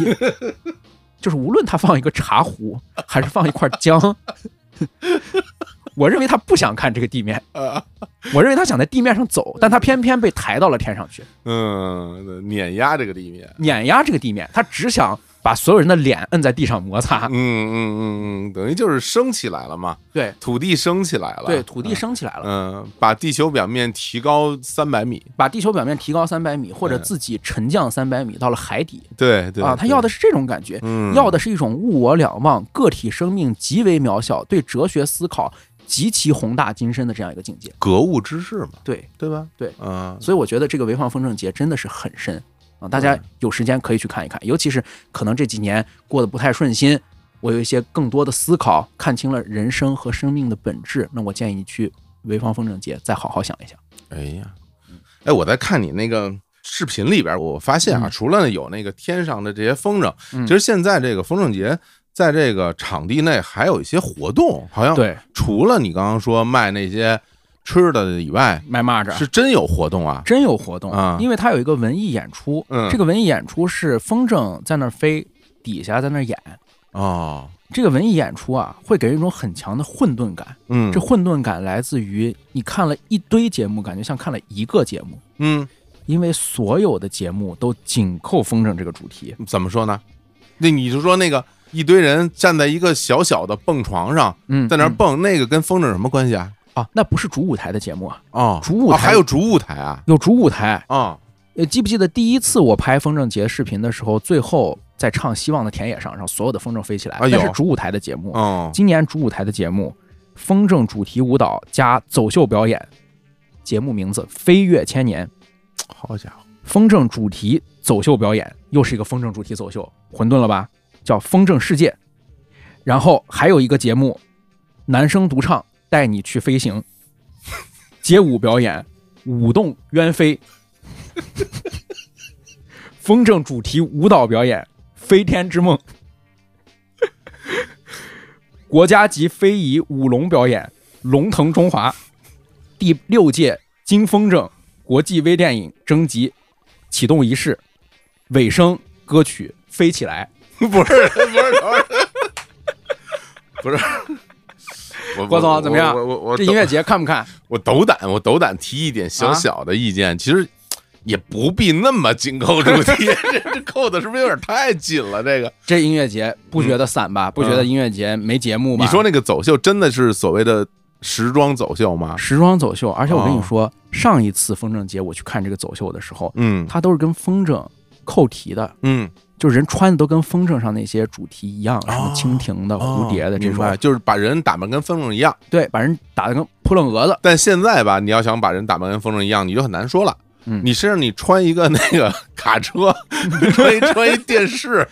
Speaker 2: 就是无论他放一个茶壶，还是放一块姜，我认为他不想看这个地面，我认为他想在地面上走，但他偏偏被抬到了天上去，
Speaker 1: 嗯，碾压这个地面。
Speaker 2: 碾压这个地面，他只想把所有人的脸摁在地上摩擦
Speaker 1: 嗯。嗯嗯嗯，等于就是升起来了嘛，
Speaker 2: 对
Speaker 1: 土地升起来了。
Speaker 2: 对，土地升起来了，
Speaker 1: 嗯，把地球表面提高三百米。
Speaker 2: 把地球表面提高三百米，或者
Speaker 1: 嗯
Speaker 2: 自己沉降三百米到了海底
Speaker 1: 对对
Speaker 2: 啊，他要的是这种感觉。
Speaker 1: 嗯
Speaker 2: 要的是一种物我两忘、个体生命极为渺小、对哲学思考极其宏大精深的这样一个境界。
Speaker 1: 格物之士嘛，
Speaker 2: 对，
Speaker 1: 对吧？
Speaker 2: 对
Speaker 1: 嗯，
Speaker 2: 所以我觉得这个潍坊风筝节真的是很深啊，大家
Speaker 1: 嗯。
Speaker 2: 有时间可以去看一看，尤其是可能这几年过得不太顺心，我有一些更多的思考，看清了人生和生命的本质，那我建议你去潍坊风筝节再好好想一想。
Speaker 1: 哎呀，哎，我在看你那个视频里边，我发现啊，
Speaker 2: 嗯。
Speaker 1: 除了有那个天上的这些风筝，
Speaker 2: 嗯
Speaker 1: 其实现在这个风筝节在这个场地内还有一些活动，好像
Speaker 2: 对，
Speaker 1: 除了你刚刚说卖那些吃的以外，
Speaker 2: 卖蚂蚱
Speaker 1: 是真有活动啊。
Speaker 2: 真有活动
Speaker 1: 啊
Speaker 2: 因为它有一个文艺演出，
Speaker 1: 嗯
Speaker 2: 这个文艺演出是风筝在那儿飞，底下在那儿演。
Speaker 1: 哦，
Speaker 2: 这个文艺演出啊，会给人一种很强的混沌感。
Speaker 1: 嗯，
Speaker 2: 这混沌感来自于你看了一堆节目，感觉像看了一个节目，
Speaker 1: 嗯，
Speaker 2: 因为所有的节目都紧扣风筝这个主题。
Speaker 1: 怎么说呢？那你就说那个一堆人站在一个小小的蹦床上，在那儿蹦，那个跟风筝有什么关系啊？
Speaker 2: 啊，那不是主舞台的节目啊，
Speaker 1: 哦，
Speaker 2: 主舞台
Speaker 1: 哦还有主舞台啊
Speaker 2: 有主舞台。
Speaker 1: 啊
Speaker 2: 呃，记不记得第一次我拍风筝节视频的时候，最后在唱《希望的田野上》，让所有的风筝飞起来，那是主舞台的节目。
Speaker 1: 哦
Speaker 2: 今年主舞台的节目，风筝主题舞蹈加走秀表演，节目名字《飞跃千年》。
Speaker 1: 好家伙，
Speaker 2: 风筝主题走秀表演，又是一个风筝主题走秀，混沌了吧？叫《风筝世界》。然后还有一个节目，男生独唱，带你去飞行，街舞表演，舞动鸢飞，风筝主题舞蹈表演，飞天之梦，国家级非遗舞龙表演，龙腾中华，第六届金风筝国际微电影征集启动仪式，尾声歌曲《飞起来。
Speaker 1: 不是不是不是，
Speaker 2: 郭总怎么样
Speaker 1: 我我我》。
Speaker 2: 这音乐节看不看？
Speaker 1: 我斗胆，我斗胆提一点小
Speaker 2: 啊
Speaker 1: 小的意见，其实也不必那么紧扣主题，这这扣的是不是有点太紧了？这个，
Speaker 2: 这音乐节不觉得散吧？不觉得音乐节没节目吧？
Speaker 1: 嗯你说那个走秀真的是所谓的时装走秀吗？
Speaker 2: 时装走秀，而且我跟你
Speaker 1: 哦
Speaker 2: 说，上一次风筝节我去看这个走秀的时候，
Speaker 1: 嗯
Speaker 2: 它都是跟风筝扣题的，
Speaker 1: 嗯，
Speaker 2: 就是人穿的都跟风筝上那些主题一样，什么
Speaker 1: 哦
Speaker 2: 蜻蜓的、蝴蝶的这种，
Speaker 1: 就是把人打扮跟风筝一样。
Speaker 2: 对，把人打得跟扑棱蛾子。
Speaker 1: 但现在吧，你要想把人打扮跟风筝一样，你就很难说了。
Speaker 2: 嗯
Speaker 1: 你身上你穿一个那个 卡车，你 穿一穿一电视，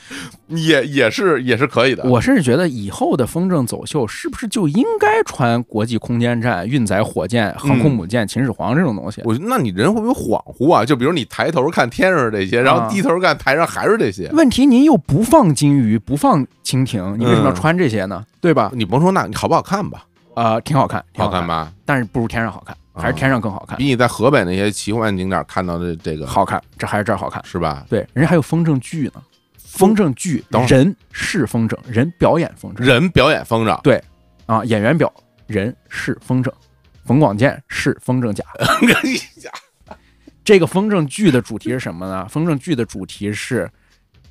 Speaker 1: 也也是也是可以的。
Speaker 2: 我甚至觉得以后的风筝走秀是不是就应该穿国际空间站、运载火箭、航空母舰、秦始皇这种东西？
Speaker 1: 我那你人会不会恍惚啊？就比如你抬头看天上是这些，然后
Speaker 2: 啊
Speaker 1: 低头看台上还是这些。
Speaker 2: 问题您又不放金鱼，不放蜻蜓，你为什么要
Speaker 1: 嗯
Speaker 2: 穿这些呢？对吧？
Speaker 1: 你甭说那，你好不好看吧？
Speaker 2: 呃，挺好看，
Speaker 1: 好看，吧？
Speaker 2: 但是不如天上好看，
Speaker 1: 啊
Speaker 2: 还是天上更好看
Speaker 1: 比，你在河北那些奇幻景点看到的这个
Speaker 2: 好看，这还是这儿好看。
Speaker 1: 是吧？
Speaker 2: 对，人家还有风筝剧呢，风筝剧人是风筝，人表演风筝，
Speaker 1: 人表演风筝，对
Speaker 2: 啊，演员表人是风筝，冯广建是风筝甲。这个风筝剧的主题是什么呢？风筝剧的主题是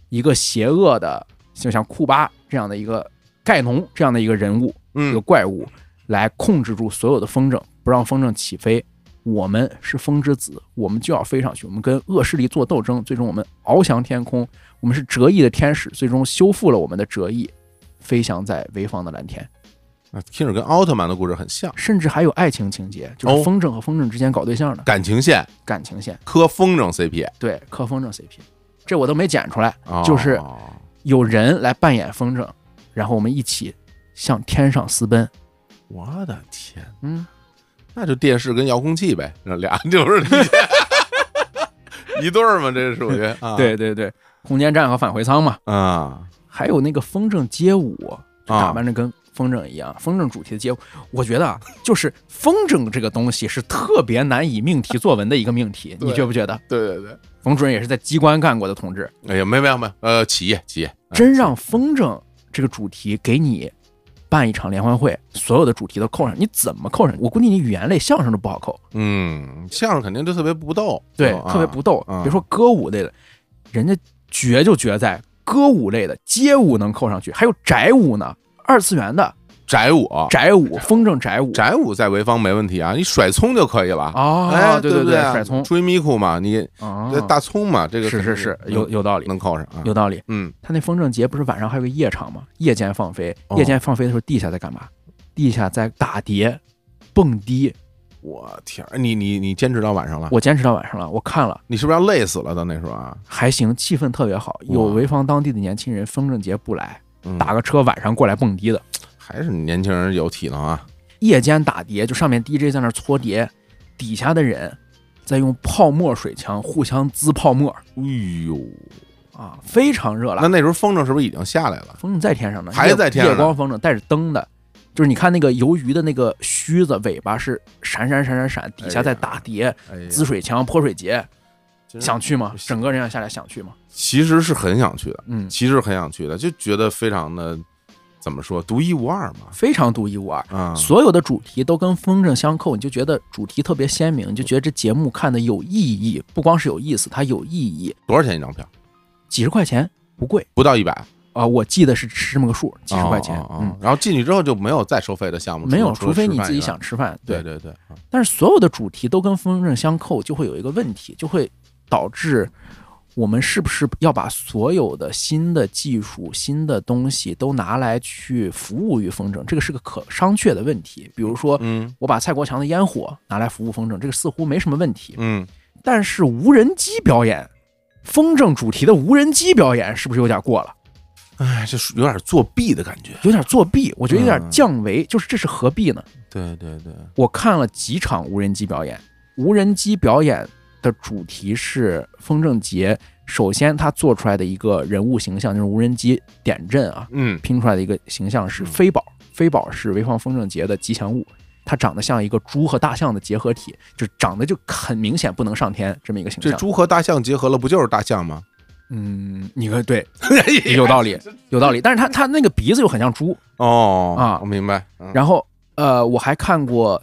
Speaker 2: 一个邪恶的，就像库巴这样的一个盖农这样的一个人物，一个
Speaker 1: 嗯
Speaker 2: 怪物，来控制住所有的风筝，不让风筝起飞。我们是风之子，我们就要飞上去。我们跟恶势力做斗争，最终我们翱翔天空。我们是折翼的天使，最终修复了我们的折翼，飞翔在潍坊的蓝天。
Speaker 1: 啊听着跟奥特曼的故事很像，
Speaker 2: 甚至还有爱情情节，就
Speaker 1: 哦
Speaker 2: 是风筝和风筝之间搞对象的
Speaker 1: 感情线
Speaker 2: 感情线。
Speaker 1: 磕风筝 CP，
Speaker 2: 对，磕风筝 CP，这我都没剪出来，
Speaker 1: 哦
Speaker 2: 就是有人来扮演风筝，然后我们一起向天上私奔。
Speaker 1: 我的天，
Speaker 2: 嗯，
Speaker 1: 那就电视跟遥控器呗，那俩 就是一对儿嘛，这是属于啊，
Speaker 2: 对对对，空间站和返回舱嘛，
Speaker 1: 啊。
Speaker 2: 还有那个风筝街舞，打
Speaker 1: 啊。
Speaker 2: 扮着跟风筝一样，风筝主题的街舞，我觉得啊，就是风筝这个东西是特别难以命题作文的一个命题，你觉不觉得？
Speaker 1: 对对对，
Speaker 2: 冯主任也是在机关干过的同志，
Speaker 1: 哎呀，没没有没有，呃，企业企业，哎
Speaker 2: 真让风筝这个主题给你办一场联欢会，所有的主题都扣上，你怎么扣上？我估计你语言类相声都不好扣，
Speaker 1: 嗯，相声肯定就特别不逗，
Speaker 2: 对，
Speaker 1: 啊
Speaker 2: 特别不逗。
Speaker 1: 啊
Speaker 2: 别说歌舞类的，人家绝就绝在歌舞类的街舞能扣上去，还有宅舞呢，二次元的
Speaker 1: 宅舞，
Speaker 2: 宅舞，风筝宅舞。
Speaker 1: 宅舞在潍坊没问题啊，你甩葱就可以了。
Speaker 2: 啊，
Speaker 1: 哎，
Speaker 2: 对对，
Speaker 1: 对不
Speaker 2: 甩葱
Speaker 1: 追咪库嘛，你
Speaker 2: 啊，
Speaker 1: 大葱嘛，这个
Speaker 2: 是是是，有有道理，
Speaker 1: 能扣上啊。
Speaker 2: 有道理。
Speaker 1: 嗯，
Speaker 2: 他那风筝节不是晚上还有个夜场吗？夜间放飞，
Speaker 1: 哦
Speaker 2: 夜间放飞的时候，地下在干嘛？地下在打碟、蹦迪。
Speaker 1: 我天儿，你你你坚持到晚上了？
Speaker 2: 我坚持到晚上了，我看了。
Speaker 1: 你是不是要累死了？到那时候啊，
Speaker 2: 还行，气氛特别好。有潍坊当地的年轻人，风筝节不来，
Speaker 1: 嗯
Speaker 2: 打个车晚上过来蹦迪的。
Speaker 1: 还是年轻人有体能啊。
Speaker 2: 夜间打碟，就上面 DJ 在那搓碟，底下的人在用泡沫水枪互相滋泡沫
Speaker 1: 哎呦，
Speaker 2: 啊，非常热辣。
Speaker 1: 那那时候风筝是不是已经下来了？
Speaker 2: 风筝在天上呢，
Speaker 1: 还在天上
Speaker 2: 夜光风筝带着灯的，就是你看那个鱿鱼的那个须子尾巴是闪闪闪闪闪，底下在打碟、滋水枪、泼水节，想去吗？整个人要下来想去吗？
Speaker 1: 其实是很想去的，
Speaker 2: 嗯，
Speaker 1: 其实很想去的，就觉得非常的怎么说独一无二嘛。
Speaker 2: 非常独一无二。
Speaker 1: 啊，
Speaker 2: 所有的主题都跟风筝相扣，你就觉得主题特别鲜明，你就觉得这节目看的有意义，不光是有意思，它有意义。
Speaker 1: 多少钱一张票？
Speaker 2: 几十块钱不贵
Speaker 1: 不到一百
Speaker 2: 啊、我记得是是这么个数，几十块钱。
Speaker 1: 哦哦哦
Speaker 2: 嗯，
Speaker 1: 然后进去之后就没有再收费的项目，
Speaker 2: 没有，
Speaker 1: 除
Speaker 2: 非你自己想吃饭。
Speaker 1: 对对对，啊
Speaker 2: 但是所有的主题都跟风筝相扣，就会有一个问题，就会导致我们是不是要把所有的新的技术、新的东西都拿来去服务于风筝？这个是个可商榷的问题。比如说，
Speaker 1: 嗯
Speaker 2: 我把蔡国强的烟火拿来服务风筝，这个似乎没什么问题。
Speaker 1: 嗯，
Speaker 2: 但是无人机表演，风筝主题的无人机表演是不是有点过了？
Speaker 1: 哎，这是有点作弊的感觉。
Speaker 2: 有点作弊，我觉得有点
Speaker 1: 嗯
Speaker 2: 降维。就是这是何必呢？
Speaker 1: 对对对，
Speaker 2: 我看了几场无人机表演，无人机表演的主题是风筝节。首先，他做出来的一个人物形象就是无人机点阵啊，
Speaker 1: 嗯
Speaker 2: 拼出来的一个形象是
Speaker 1: 嗯
Speaker 2: 飞宝。飞宝是潍坊风筝节的吉祥物，它长得像一个猪和大象的结合体，就长得就很明显不能上天这么一个形象。
Speaker 1: 这猪和大象结合了，不就是大象吗？
Speaker 2: 嗯，你看对，有道理，有道理。但是它它那个鼻子又很像猪，
Speaker 1: 哦
Speaker 2: 啊
Speaker 1: 我明白。嗯
Speaker 2: 然后呃，我还看过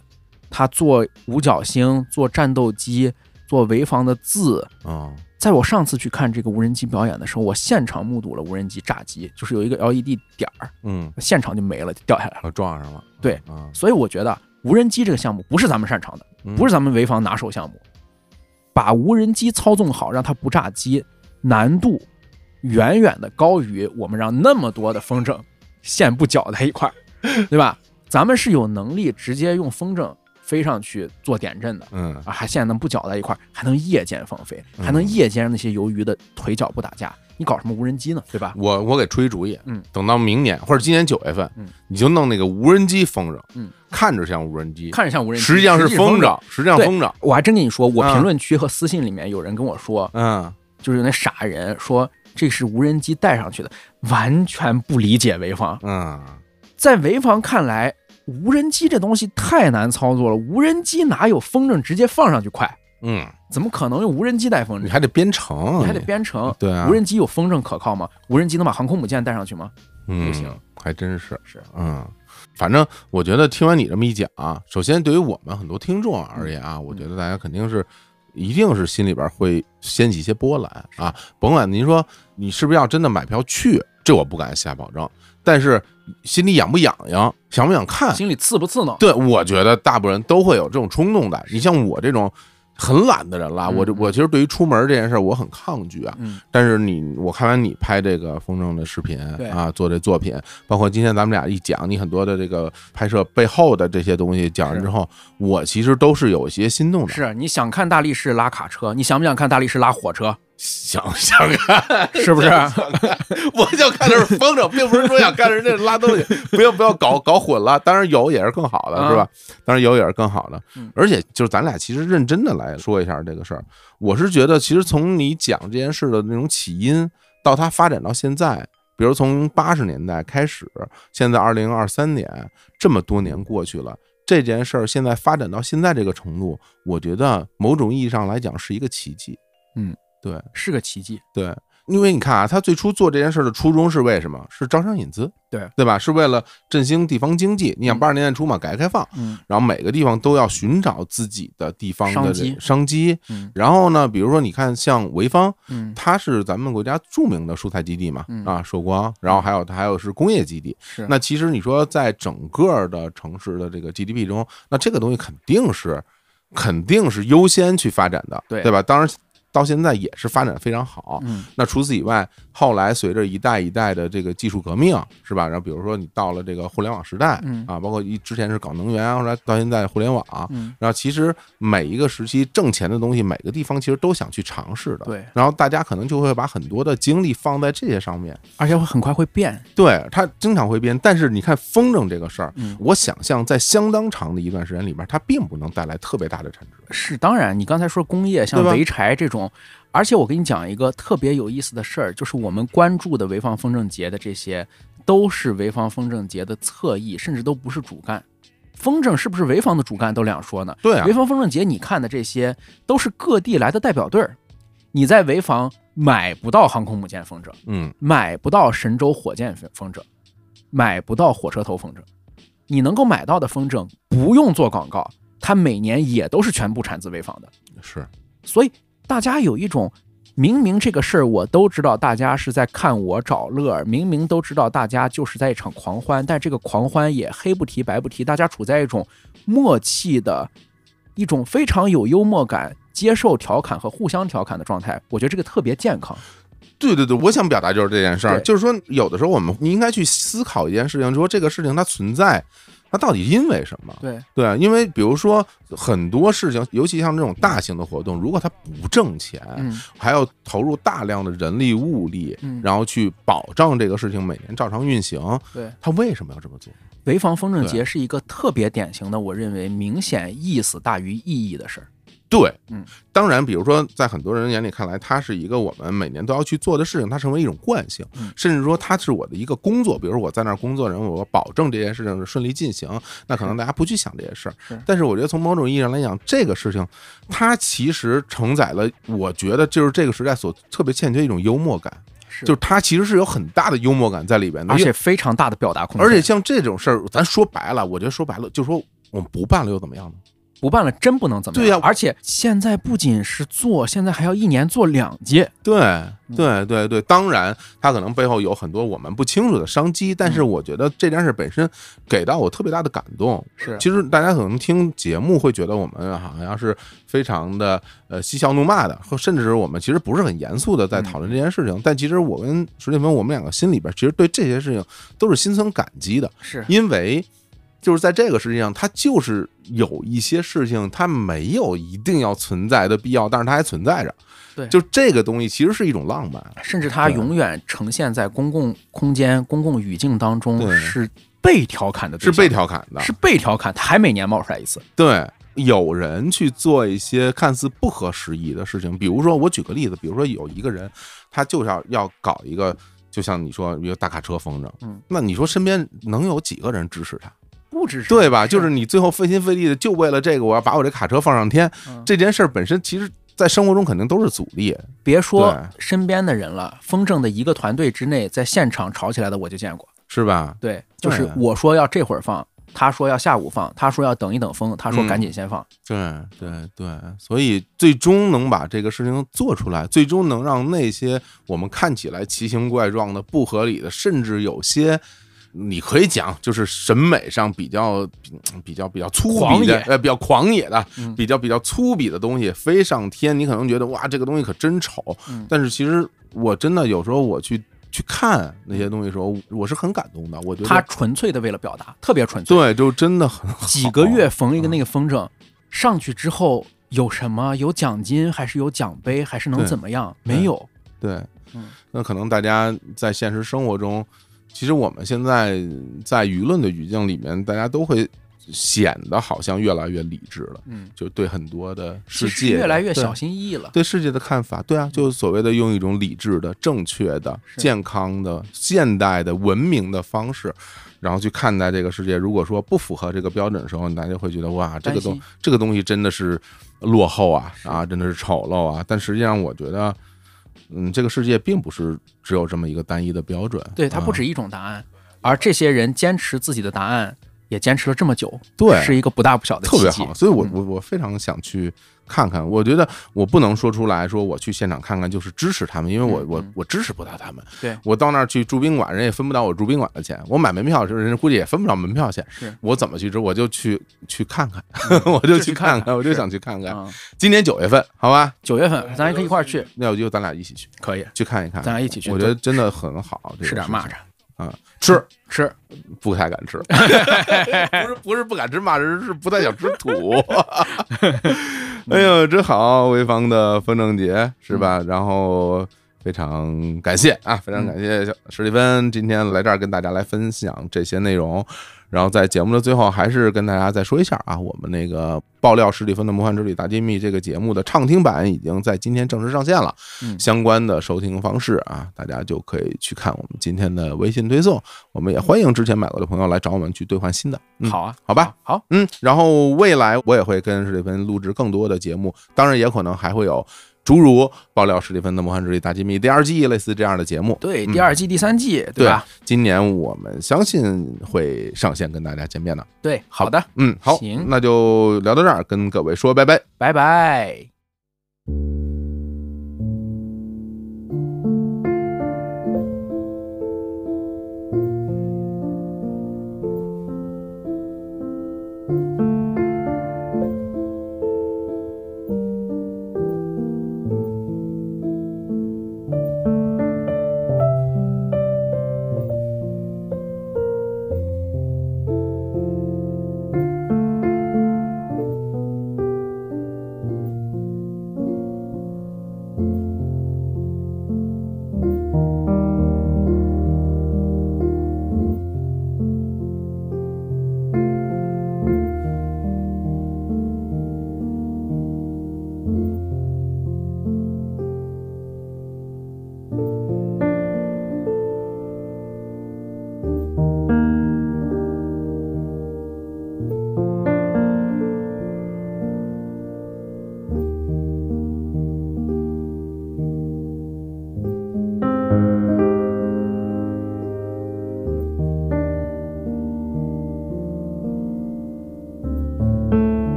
Speaker 2: 他做五角星、做战斗机、做潍坊的字。
Speaker 1: 啊，
Speaker 2: 在我上次去看这个无人机表演的时候，我现场目睹了无人机炸机，就是有一个 LED 点儿，
Speaker 1: 嗯，
Speaker 2: 现场就没了，就掉下来了。
Speaker 1: 撞上了。
Speaker 2: 对
Speaker 1: 啊，
Speaker 2: 所以我觉得无人机这个项目不是咱们擅长的，
Speaker 1: 嗯
Speaker 2: 不是咱们潍坊拿手项目。把无人机操纵好，让它不炸机，难度远远的高于我们让那么多的风筝线不绞在一块儿，对吧？咱们是有能力直接用风筝飞上去做点阵的
Speaker 1: 嗯
Speaker 2: 啊，还现在能不搅在一块儿，还能夜间放飞，还能
Speaker 1: 嗯
Speaker 2: 夜间让那些鱿鱼的腿脚不打架，你搞什么无人机呢？对吧？
Speaker 1: 我我给出一主意，
Speaker 2: 嗯，
Speaker 1: 等到明年或者今年九月份，
Speaker 2: 嗯，
Speaker 1: 你就弄那个无人机风筝，
Speaker 2: 嗯，
Speaker 1: 看着像无人机，
Speaker 2: 看着像无人机，
Speaker 1: 实际上是
Speaker 2: 风
Speaker 1: 风筝，实际上
Speaker 2: 对
Speaker 1: 风筝，
Speaker 2: 我还真跟你说，我
Speaker 1: 嗯
Speaker 2: 评论区和私信里面有人跟我说，
Speaker 1: 嗯，
Speaker 2: 就是那傻人说这是无人机带上去的，完全不理解潍坊。
Speaker 1: 嗯，
Speaker 2: 在潍坊看来，无人机这东西太难操作了，无人机哪有风筝直接放上去快？
Speaker 1: 嗯，
Speaker 2: 怎么可能用无人机带风筝？
Speaker 1: 你还得编程，
Speaker 2: 你还得编程。
Speaker 1: 对啊，
Speaker 2: 无人机有风筝可靠吗？无人机能把航空母舰带上去吗？
Speaker 1: 嗯
Speaker 2: 不行，
Speaker 1: 还真是
Speaker 2: 是，
Speaker 1: 嗯，反正我觉得听完你这么一讲啊，首先对于我们很多听众而言啊，我觉得大家肯定是。一定是心里边会掀起一些波澜啊！甭管您说你是不是要真的买票去，这我不敢下保证，但是心里痒不痒痒，想不想看？
Speaker 2: 心里刺不刺挠？
Speaker 1: 对，我觉得大部分人都会有这种冲动的。你像我这种很懒的人啦，我这
Speaker 2: 嗯
Speaker 1: 我其实对于出门这件事儿我很抗拒啊。
Speaker 2: 嗯，
Speaker 1: 但是你，我看完你拍这个风筝的视频啊，做这作品，包括今天咱们俩一讲，你很多的这个拍摄背后的这些东西讲完之后，我其实都是有一些心动的。
Speaker 2: 是你想看大力士拉卡车，你想不想看大力士拉火车？
Speaker 1: 想想看，
Speaker 2: 是不是？
Speaker 1: 我就看的是风筝，并不是说想看人家拉东西，不要不要搞搞混了。当然有也是更好的，是吧？当然有也是更好的
Speaker 2: 嗯。
Speaker 1: 而且就是咱俩其实认真的来说一下这个事儿，我是觉得其实从你讲这件事的那种起因到它发展到现在，比如从八十年代开始，现在二零二三年这么多年过去了。这件事儿现在发展到现在这个程度，我觉得某种意义上来讲是一个奇迹。
Speaker 2: 嗯，
Speaker 1: 对，
Speaker 2: 是个奇迹。
Speaker 1: 对，因为你看啊，他最初做这件事的初衷是为什么？是招商引资，
Speaker 2: 对
Speaker 1: 对吧？是为了振兴地方经济。你想
Speaker 2: 嗯
Speaker 1: 八十年代初嘛，改革开放，
Speaker 2: 嗯
Speaker 1: 然后每个地方都要寻找自己的地方
Speaker 2: 商机
Speaker 1: 商机。
Speaker 2: 嗯
Speaker 1: 然后呢，比如说你看像潍坊，
Speaker 2: 嗯，
Speaker 1: 它是咱们国家著名的蔬菜基地嘛，
Speaker 2: 嗯
Speaker 1: 啊，寿光，然后还有它还有是工业基地。
Speaker 2: 是
Speaker 1: 那其实你说在整个的城市的这个 GDP 中，那这个东西肯定是肯定是优先去发展的，
Speaker 2: 对
Speaker 1: 对吧？当然到现在也是发展非常好。
Speaker 2: 嗯
Speaker 1: 那除此以外，后来随着一代一代的这个技术革命，是吧？然后比如说你到了这个互联网时代，
Speaker 2: 嗯
Speaker 1: 啊，包括一之前是搞能源，后来到现在互联网，
Speaker 2: 嗯
Speaker 1: 然后其实每一个时期挣钱的东西，每个地方其实都想去尝试的。
Speaker 2: 对
Speaker 1: 然后大家可能就会把很多的精力放在这些上面。
Speaker 2: 而且会很快会变。
Speaker 1: 对，它经常会变。但是你看风筝这个事儿，
Speaker 2: 嗯
Speaker 1: 我想象在相当长的一段时间里边，它并不能带来特别大的产值。
Speaker 2: 是，当然，你刚才说工业像潍柴这种，而且我跟你讲一个特别有意思的事儿，就是我们关注的潍坊风筝节的这些，都是潍坊风筝节的侧翼，甚至都不是主干。风筝是不是潍坊的主干都两说呢？
Speaker 1: 对啊
Speaker 2: 潍，坊风筝节你看的这些都是各地来的代表队儿，你在潍坊买不到航空母舰风筝，
Speaker 1: 嗯，
Speaker 2: 买不到神舟火箭风风筝，买不到火车头风筝，你能够买到的风筝不用做广告，它每年也都是全部产自潍坊的。
Speaker 1: 是，
Speaker 2: 所以大家有一种明明这个事儿我都知道，大家是在看我找乐儿，明明都知道大家就是在一场狂欢，但这个狂欢也黑不提白不提，大家处在一种默契的、一种非常有幽默感、接受调侃和互相调侃的状态。我觉得这个特别健康。
Speaker 1: 对对对，我想表达就是这件事儿，就是说有的时候我们应该去思考一件事情，就说这个事情它存在，它到底因为什么？
Speaker 2: 对，
Speaker 1: 对啊，因为比如说很多事情，尤其像这种大型的活动，如果它不挣钱，
Speaker 2: 嗯
Speaker 1: 还要投入大量的人力物力，
Speaker 2: 嗯，
Speaker 1: 然后去保障这个事情每年照常运行，
Speaker 2: 对，
Speaker 1: 他为什么要这么做？
Speaker 2: 潍坊风筝节是一个特别典型的，我认为明显意思大于意义的事儿。
Speaker 1: 对，
Speaker 2: 嗯，
Speaker 1: 当然，比如说，在很多人眼里看来，它是一个我们每年都要去做的事情，它成为一种惯性，
Speaker 2: 嗯
Speaker 1: 甚至说它是我的一个工作。比如说我在那儿工作，然后我保证这件事情是顺利进行，那可能大家不去想这些事儿。但是我觉得从某种意义上来讲，这个事情它其实承载了，我觉得就是这个时代所特别欠缺一种幽默感，
Speaker 2: 是
Speaker 1: 就是它其实是有很大的幽默感在里边的，
Speaker 2: 而且非常大的表达空间。
Speaker 1: 而且像这种事儿，咱说白了，我觉得说白了，就说我们不办了又怎么样呢？
Speaker 2: 不办了真不能怎么样。
Speaker 1: 对呀
Speaker 2: 而且现在不仅是做，现在还要一年做两届。
Speaker 1: 对
Speaker 2: 嗯
Speaker 1: 对对对，当然，它可能背后有很多我们不清楚的商机，但是
Speaker 2: 嗯
Speaker 1: 我觉得这件事本身给到我特别大的感动。
Speaker 2: 是
Speaker 1: 其实大家可能听节目会觉得我们好像是非常的呃嬉笑怒骂的，或甚至是我们其实不是很严肃的在讨论这件事情。但其实我跟石立峰，我们两个心里边其实对这些事情都是心存感激的，
Speaker 2: 是
Speaker 1: 因为。就是在这个世界上，它就是有一些事情，它没有一定要存在的必要，但是它还存在着。
Speaker 2: 对
Speaker 1: 就这个东西其实是一种浪漫。
Speaker 2: 甚至它永远呈现在公共空间、公共语境当中
Speaker 1: 对
Speaker 2: 是被调侃的
Speaker 1: 是，被调侃的，
Speaker 2: 是被调侃，它还每年冒出来一次。
Speaker 1: 对。有人去做一些看似不合时宜的事情，比如说，我举个例子，比如说有一个人，他就是要要搞一个，就像你说比如大卡车风筝，
Speaker 2: 嗯，
Speaker 1: 那你说身边能有几个人支持他，
Speaker 2: 不支持
Speaker 1: 对吧？就是你最后费心费力的，就为了这个，我要把我这卡车放上天，
Speaker 2: 嗯
Speaker 1: 这件事儿本身其实，在生活中肯定都是阻力，
Speaker 2: 别说身边的人了，风筝的一个团队之内，在现场吵起来的我就见过。
Speaker 1: 是吧？
Speaker 2: 对，就是我说要这会儿放，他说要下午放，他说要等一等风，他说
Speaker 1: 嗯
Speaker 2: 赶紧先放。
Speaker 1: 对对对，所以最终能把这个事情做出来，最终能让那些我们看起来奇形怪状的、不合理的，甚至有些你可以讲就是审美上比较比较比较粗
Speaker 2: 狂野
Speaker 1: 鄙的，呃，比较狂野的，
Speaker 2: 嗯
Speaker 1: 比较比较粗鄙的东西飞上天，你可能觉得哇，这个东西可真丑，
Speaker 2: 嗯
Speaker 1: 但是其实我真的有时候我去去看那些东西的时候，我是很感动的。我觉得
Speaker 2: 他纯粹的为了表达，特别纯粹。
Speaker 1: 对，就真的很好
Speaker 2: 几个月缝一个那个风筝，上去之后有什么？有奖金，还是有奖杯，还是能怎么样？没有。
Speaker 1: 对
Speaker 2: 嗯，
Speaker 1: 那可能大家在现实生活中，其实我们现在在舆论的语境里面，大家都会显得好像越来越理智了，
Speaker 2: 嗯，
Speaker 1: 就对很多的世界
Speaker 2: 越来越
Speaker 1: 对
Speaker 2: 小心翼翼了。
Speaker 1: 对世界的看法，对啊，就是所谓的用一种理智的、正确的、健康的、现代的、文明的方式，然后去看待这个世界。如果说不符合这个标准的时候，大家会觉得哇，这个东这个东西真的是落后啊啊，真的是丑陋啊。但实际上，我觉得，嗯，这个世界并不是只有这么一个单一的标准，
Speaker 2: 对，它不
Speaker 1: 啊
Speaker 2: 止一种答案，而这些人坚持自己的答案，也坚持了这么久，
Speaker 1: 对
Speaker 2: 是一个不大不小的
Speaker 1: 特别好，所以我
Speaker 2: 嗯。
Speaker 1: 我我非常想去看看。我觉得我不能说出来说我去现场看看就是支持他们，因为我我我支持不到他们。
Speaker 2: 对
Speaker 1: 我到那儿去住宾馆，人也分不到我住宾馆的钱；我买门票的时候，人家估计也分不到门票钱。
Speaker 2: 是
Speaker 1: 我怎么去支？我就去去看看，我就去看看，我就想去看看。
Speaker 2: 啊。
Speaker 1: 今年九月份，好吧，
Speaker 2: 九月份咱还可以一块儿去，
Speaker 1: 那我就咱俩一起去
Speaker 2: 可以，
Speaker 1: 去看一看。
Speaker 2: 咱俩一起去
Speaker 1: 我觉得真的很好。
Speaker 2: 吃点蚂蚱，
Speaker 1: 啊，吃
Speaker 2: 吃。
Speaker 1: 不太敢吃，不是不是不敢吃蚂蚱，是不太想吃土。哎呦，真好，潍坊的风筝节是吧？然后非常感谢啊，非常感谢史蒂芬今天来这儿跟大家来分享这些内容。然后在节目的最后，还是跟大家再说一下啊，我们那个爆料史蒂芬的魔幻之旅大揭秘这个节目的畅听版已经在今天正式上线了。
Speaker 2: 嗯
Speaker 1: 相关的收听方式啊，大家就可以去看我们今天的微信推送。我们也欢迎之前买过的朋友来找我们去兑换新的。嗯，
Speaker 2: 好啊，
Speaker 1: 好吧，
Speaker 2: 好，
Speaker 1: 嗯，然后未来我也会跟史蒂芬录制更多的节目，当然也可能还会有诸如爆料史蒂芬的魔幻之旅大揭秘第二季类似这样的节目。
Speaker 2: 对，
Speaker 1: 嗯
Speaker 2: 第二季、第三季，
Speaker 1: 对
Speaker 2: 吧？
Speaker 1: 今年我们相信会上线跟大家见面的。
Speaker 2: 对，好的，
Speaker 1: 嗯，好
Speaker 2: 行，
Speaker 1: 那就聊到这儿，跟各位说拜拜。
Speaker 2: 拜拜。